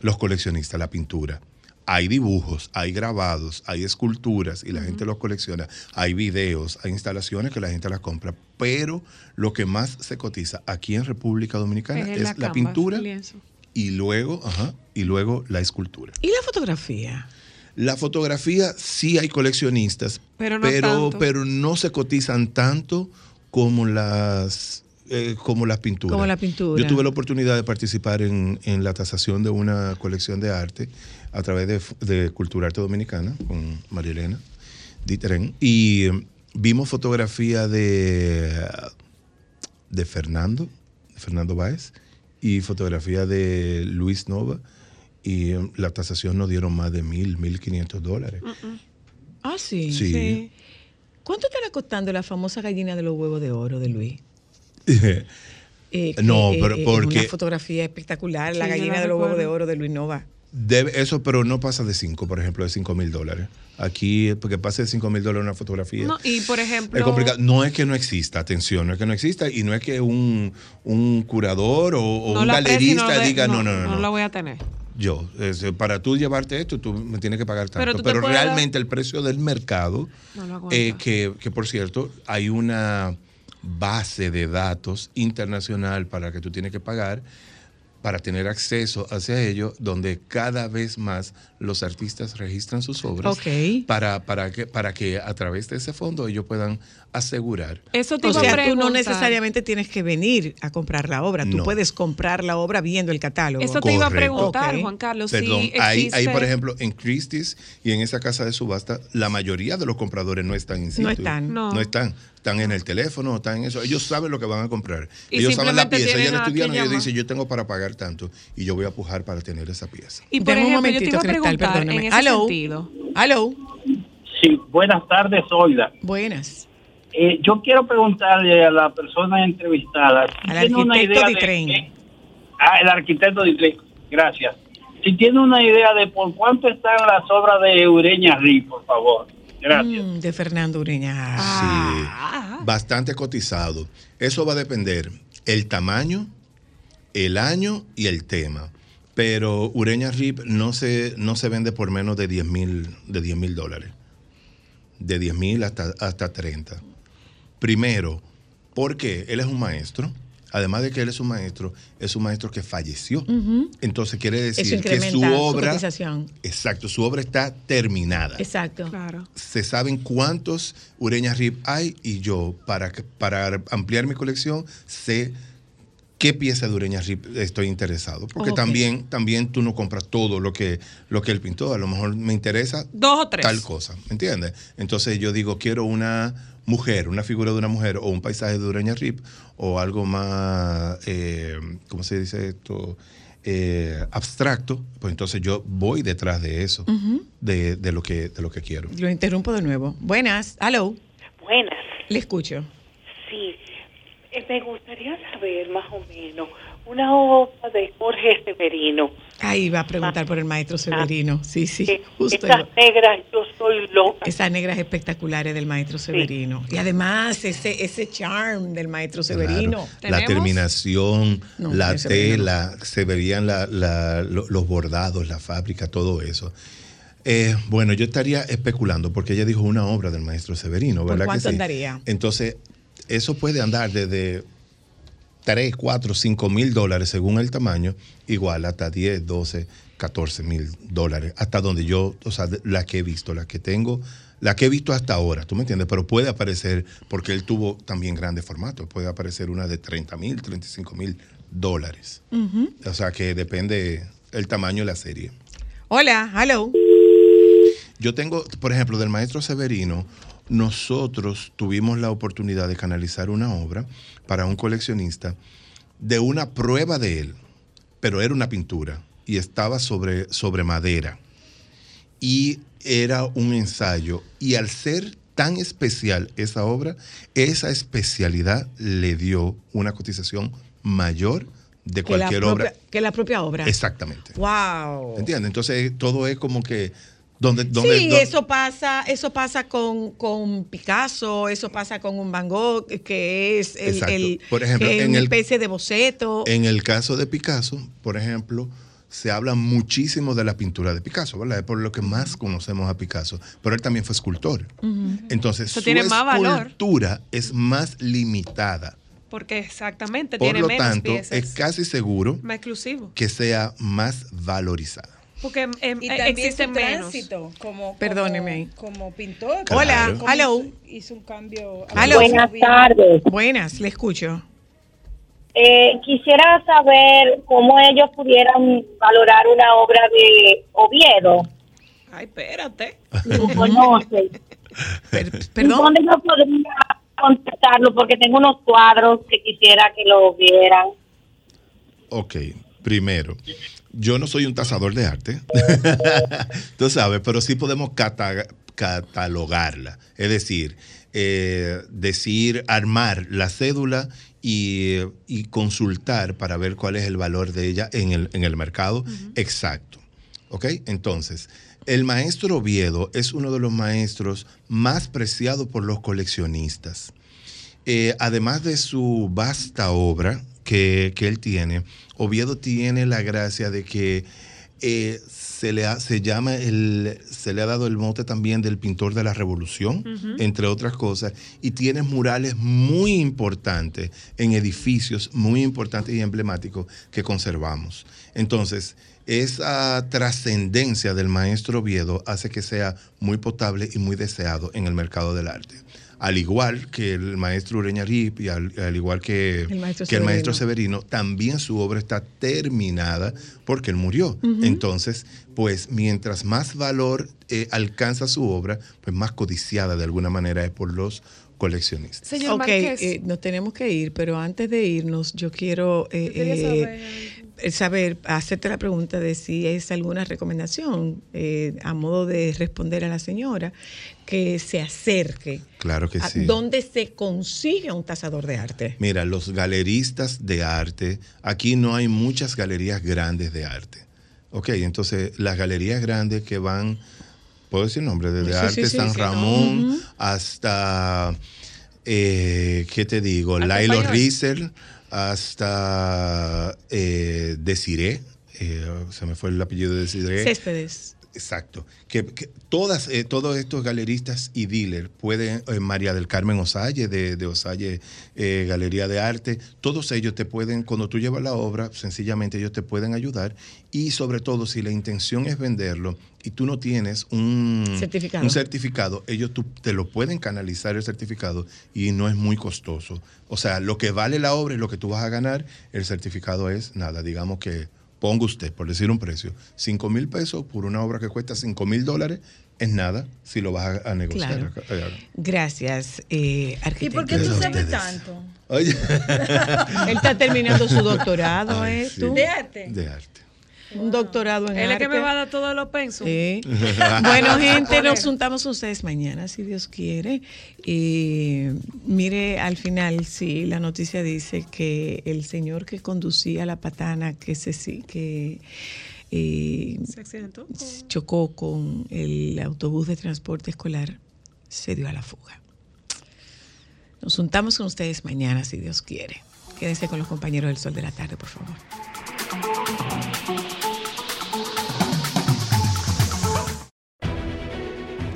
los coleccionistas, la pintura. Hay dibujos, hay grabados, hay esculturas y la gente los colecciona. Hay videos, hay instalaciones que la gente las compra. Pero lo que más se cotiza aquí en República Dominicana es, la, canvas, pintura y luego, ajá, y luego la escultura. ¿Y la fotografía? La fotografía sí hay coleccionistas, Pero no pero no se cotizan tanto como las eh, como las pinturas. Como la pintura. Yo tuve la oportunidad de participar en, en la tasación de una colección de arte a través de, de Cultura Arte Dominicana con María Elena Ditren y eh, vimos fotografía de, de Fernando, Fernando Báez y fotografía de Luis Nova y eh, la tasación nos dieron más de mil, mil quinientos dólares. Ah, sí. Sí. ¿Cuánto estará costando la famosa gallina de los huevos de oro de Luis? <laughs> Eh, que, No, eh, pero eh, porque- Una fotografía espectacular, Sí, la gallina la de los huevos de oro de Luis Nova. Debe, eso, pero no pasa de 5, por ejemplo, de 5 mil dólares. Aquí, porque pase de 5 mil dólares una fotografía. No, y por ejemplo. Es complicado. No es que no exista, atención, no es que no exista y no es que un, un curador o, o no un la no galerista diga, no, no, no, no. la voy a tener. Yo, es, para tú llevarte esto, tú me tienes que pagar tanto. Pero dar- realmente el precio del mercado, No eh, que, que por cierto, hay una base de datos internacional para que tú tienes que pagar para tener acceso hacia ello, donde cada vez más los artistas registran sus obras Ok. para, para, que, para que a través de ese fondo ellos puedan asegurar. Eso te O iba a sea, tú no preguntar. necesariamente tienes que venir a comprar la obra, tú No. puedes comprar la obra viendo el catálogo. Eso te iba a Correcto. preguntar, Ok. Juan Carlos. Perdón, si ahí, existe... ahí, por ejemplo, en Christie's y en esa casa de subasta, la mayoría de los compradores no están situ. No están. No. están. Están en el teléfono, están en eso. Ellos saben lo que van a comprar. Y ellos saben la pieza. Ellos estudiaron y ellos dicen, yo tengo para pagar tanto y yo voy a pujar para tener esa pieza. Y por un ejemplo, yo te iba a momentito, Cristal, preguntar en ese sentido. Aló, Sí, buenas tardes, Zoila. buenas. Eh, yo quiero preguntarle a la persona entrevistada si Al tiene una arquitecto idea de qué- ah, el arquitecto Ditren, gracias. Si tiene una idea de por cuánto están las obras de Ureña Rí, por favor. Gracias. Mm, de Fernando Ureña. Ah. Sí, bastante cotizado. Eso va a depender el tamaño, el año y el tema. Pero Ureña Rip no se, no se vende por menos de 10 mil de 10 mil dólares. De 10 mil hasta, hasta 30. Primero, porque él es un maestro. Además de que él es un maestro, es un maestro que falleció. Entonces quiere decir que su obra, exacto, su obra está terminada Exacto. Claro. se saben cuántos Ureña Rip hay y yo, para, para ampliar mi colección, sé qué pieza de Ureña Rip estoy interesado. Porque también, también tú no compras todo lo que, lo que él pintó. A lo mejor me interesa Dos o tres. tal cosa, ¿me entiendes? Entonces yo digo, quiero una mujer, una figura de una mujer, o un paisaje de Ureña Rip, o algo más, eh, ¿cómo se dice esto? Eh, abstracto, pues entonces yo voy detrás de eso, de, de lo que, de lo que quiero. Lo interrumpo de nuevo. Buenas, hello. Buenas, Le escucho. sí. Eh, me gustaría saber más o menos una obra de Jorge Severino. Ahí va a preguntar por el maestro Severino. Sí, sí. Que Justo Esas negras, yo soy loca. Esas negras espectaculares del maestro Severino. Y además ese, ese charm del maestro Severino. La terminación, No, la tiene Severino. tela, se verían la- la- lo- los bordados, la fábrica, todo eso. Eh, bueno, yo estaría especulando porque ella dijo una obra del maestro Severino, ¿Por ¿verdad? que cuánto sí? andaría? Entonces, eso puede andar desde 3, 4, 5 mil dólares según el tamaño, igual hasta 10, 12, 14 mil dólares, hasta donde yo, o sea, la que he visto, la que tengo, la que he visto hasta ahora, ¿tú me entiendes? Pero puede aparecer, porque él tuvo también grandes formatos, puede aparecer una de 30 mil, 35 mil dólares. O sea, que depende el tamaño de la serie. Hola, hello. Yo tengo, por ejemplo, del maestro Severino, nosotros tuvimos la oportunidad de canalizar una obra para un coleccionista de una prueba de él, pero era una pintura y estaba sobre, sobre madera. Y era un ensayo. Y al ser tan especial esa obra, esa especialidad le dio una cotización mayor de Que cualquier propia, obra. que la propia obra. Exactamente. Wow. ¿Entiendes? Entonces todo es como que donde, donde, Sí, donde- eso pasa, eso pasa con, con Picasso, eso pasa con un Van Gogh, que es, el, el- Por ejemplo, en una el- especie de boceto. En el caso de Picasso, por ejemplo, se habla muchísimo de la pintura de Picasso, ¿verdad? Es por lo que más conocemos a Picasso. Pero él también fue escultor. Entonces, Eso su tiene más valor. escultura es más limitada. Porque exactamente Por tiene lo menos tanto, piezas. es casi seguro Más exclusivo. que sea más valorizada. Porque em, em, Y eh, también existen su menos. tránsito como, Perdóneme. como, como pintor. Hola, Como hello. hizo- Hizo un cambio. Hello. Buenas tardes. Buenas, le escucho. Eh, quisiera saber cómo ellos pudieran valorar una obra de Oviedo. Ay, espérate. Lo conoce. perdón. ¿Dónde yo podría contactarlo? Porque tengo unos cuadros que quisiera que lo vieran. Ok, primero, yo no soy un tasador de arte, <laughs> tú sabes, pero sí podemos cata- catalogarla. Es decir, eh, decir, armar la cédula y, y consultar para ver cuál es el valor de ella en el, en el mercado exacto. ¿Ok? Entonces, el maestro Oviedo es uno de los maestros más preciados por los coleccionistas. Eh, además de su vasta obra que, que él tiene, Oviedo tiene la gracia de que eh, se, le ha, se llama el, se le ha dado el mote también del pintor de la revolución, entre otras cosas, y tiene murales muy importantes en edificios muy importantes y emblemáticos que conservamos. Entonces, esa trascendencia del maestro Oviedo hace que sea muy potable y muy deseado en el mercado del arte. Al igual que el maestro Ureña Rip y al, al igual que, El maestro que el maestro Severino. También su obra está terminada porque él murió. Entonces, pues mientras más valor eh, alcanza su obra, pues más codiciada de alguna manera es por los coleccionistas. Señor ok, Márquez. eh, nos tenemos que ir, pero antes de irnos, yo quiero eh, eh, saber, hacerte la pregunta de si es alguna recomendación eh, a modo de responder a la señora que se acerque. Claro que a sí. ¿Dónde se consigue un tasador de arte? Mira, los galeristas de arte, aquí no hay muchas galerías grandes de arte. Ok, entonces las galerías grandes que van, puedo decir nombre, desde Sí, Arte sí, San sí. Ramón hasta, eh, ¿qué te digo? Lailo. Riesel, hasta eh, Desiré, eh, se me fue el apellido de Desiré. Céspedes. Exacto. Que, que todas, eh, todos estos galeristas y dealers pueden, eh, María del Carmen Osalle, de, de Osalle eh, Galería de Arte, todos ellos te pueden, cuando tú llevas la obra, sencillamente ellos te pueden ayudar y sobre todo si la intención es venderlo y tú no tienes un Certificado. un certificado, ellos tú- te lo pueden canalizar el certificado y no es muy costoso. O sea, lo que vale la obra y lo que tú vas a ganar, el certificado es nada, digamos que ponga usted, por decir un precio, 5 mil pesos por una obra que cuesta 5 mil dólares, es nada si lo vas a, a negociar. Claro. Gracias, eh, ¿Y por qué tú sabes ustedes. tanto? Oye. Él está terminando su doctorado, Ay, ¿eh? sí. ¿Tú? ¿De arte? De arte. Un doctorado en Él es que me va a dar todos los pensos. Sí. <laughs> bueno, gente, nos juntamos con ustedes mañana, si Dios quiere. Y mire, al final, sí, la noticia dice que el señor que conducía la patana, que se sí, que eh, ¿Se accidentó? chocó con el autobús de transporte escolar, se dio a la fuga. Nos juntamos con ustedes mañana, si Dios quiere. Quédense con los compañeros del Sol de la Tarde, por favor.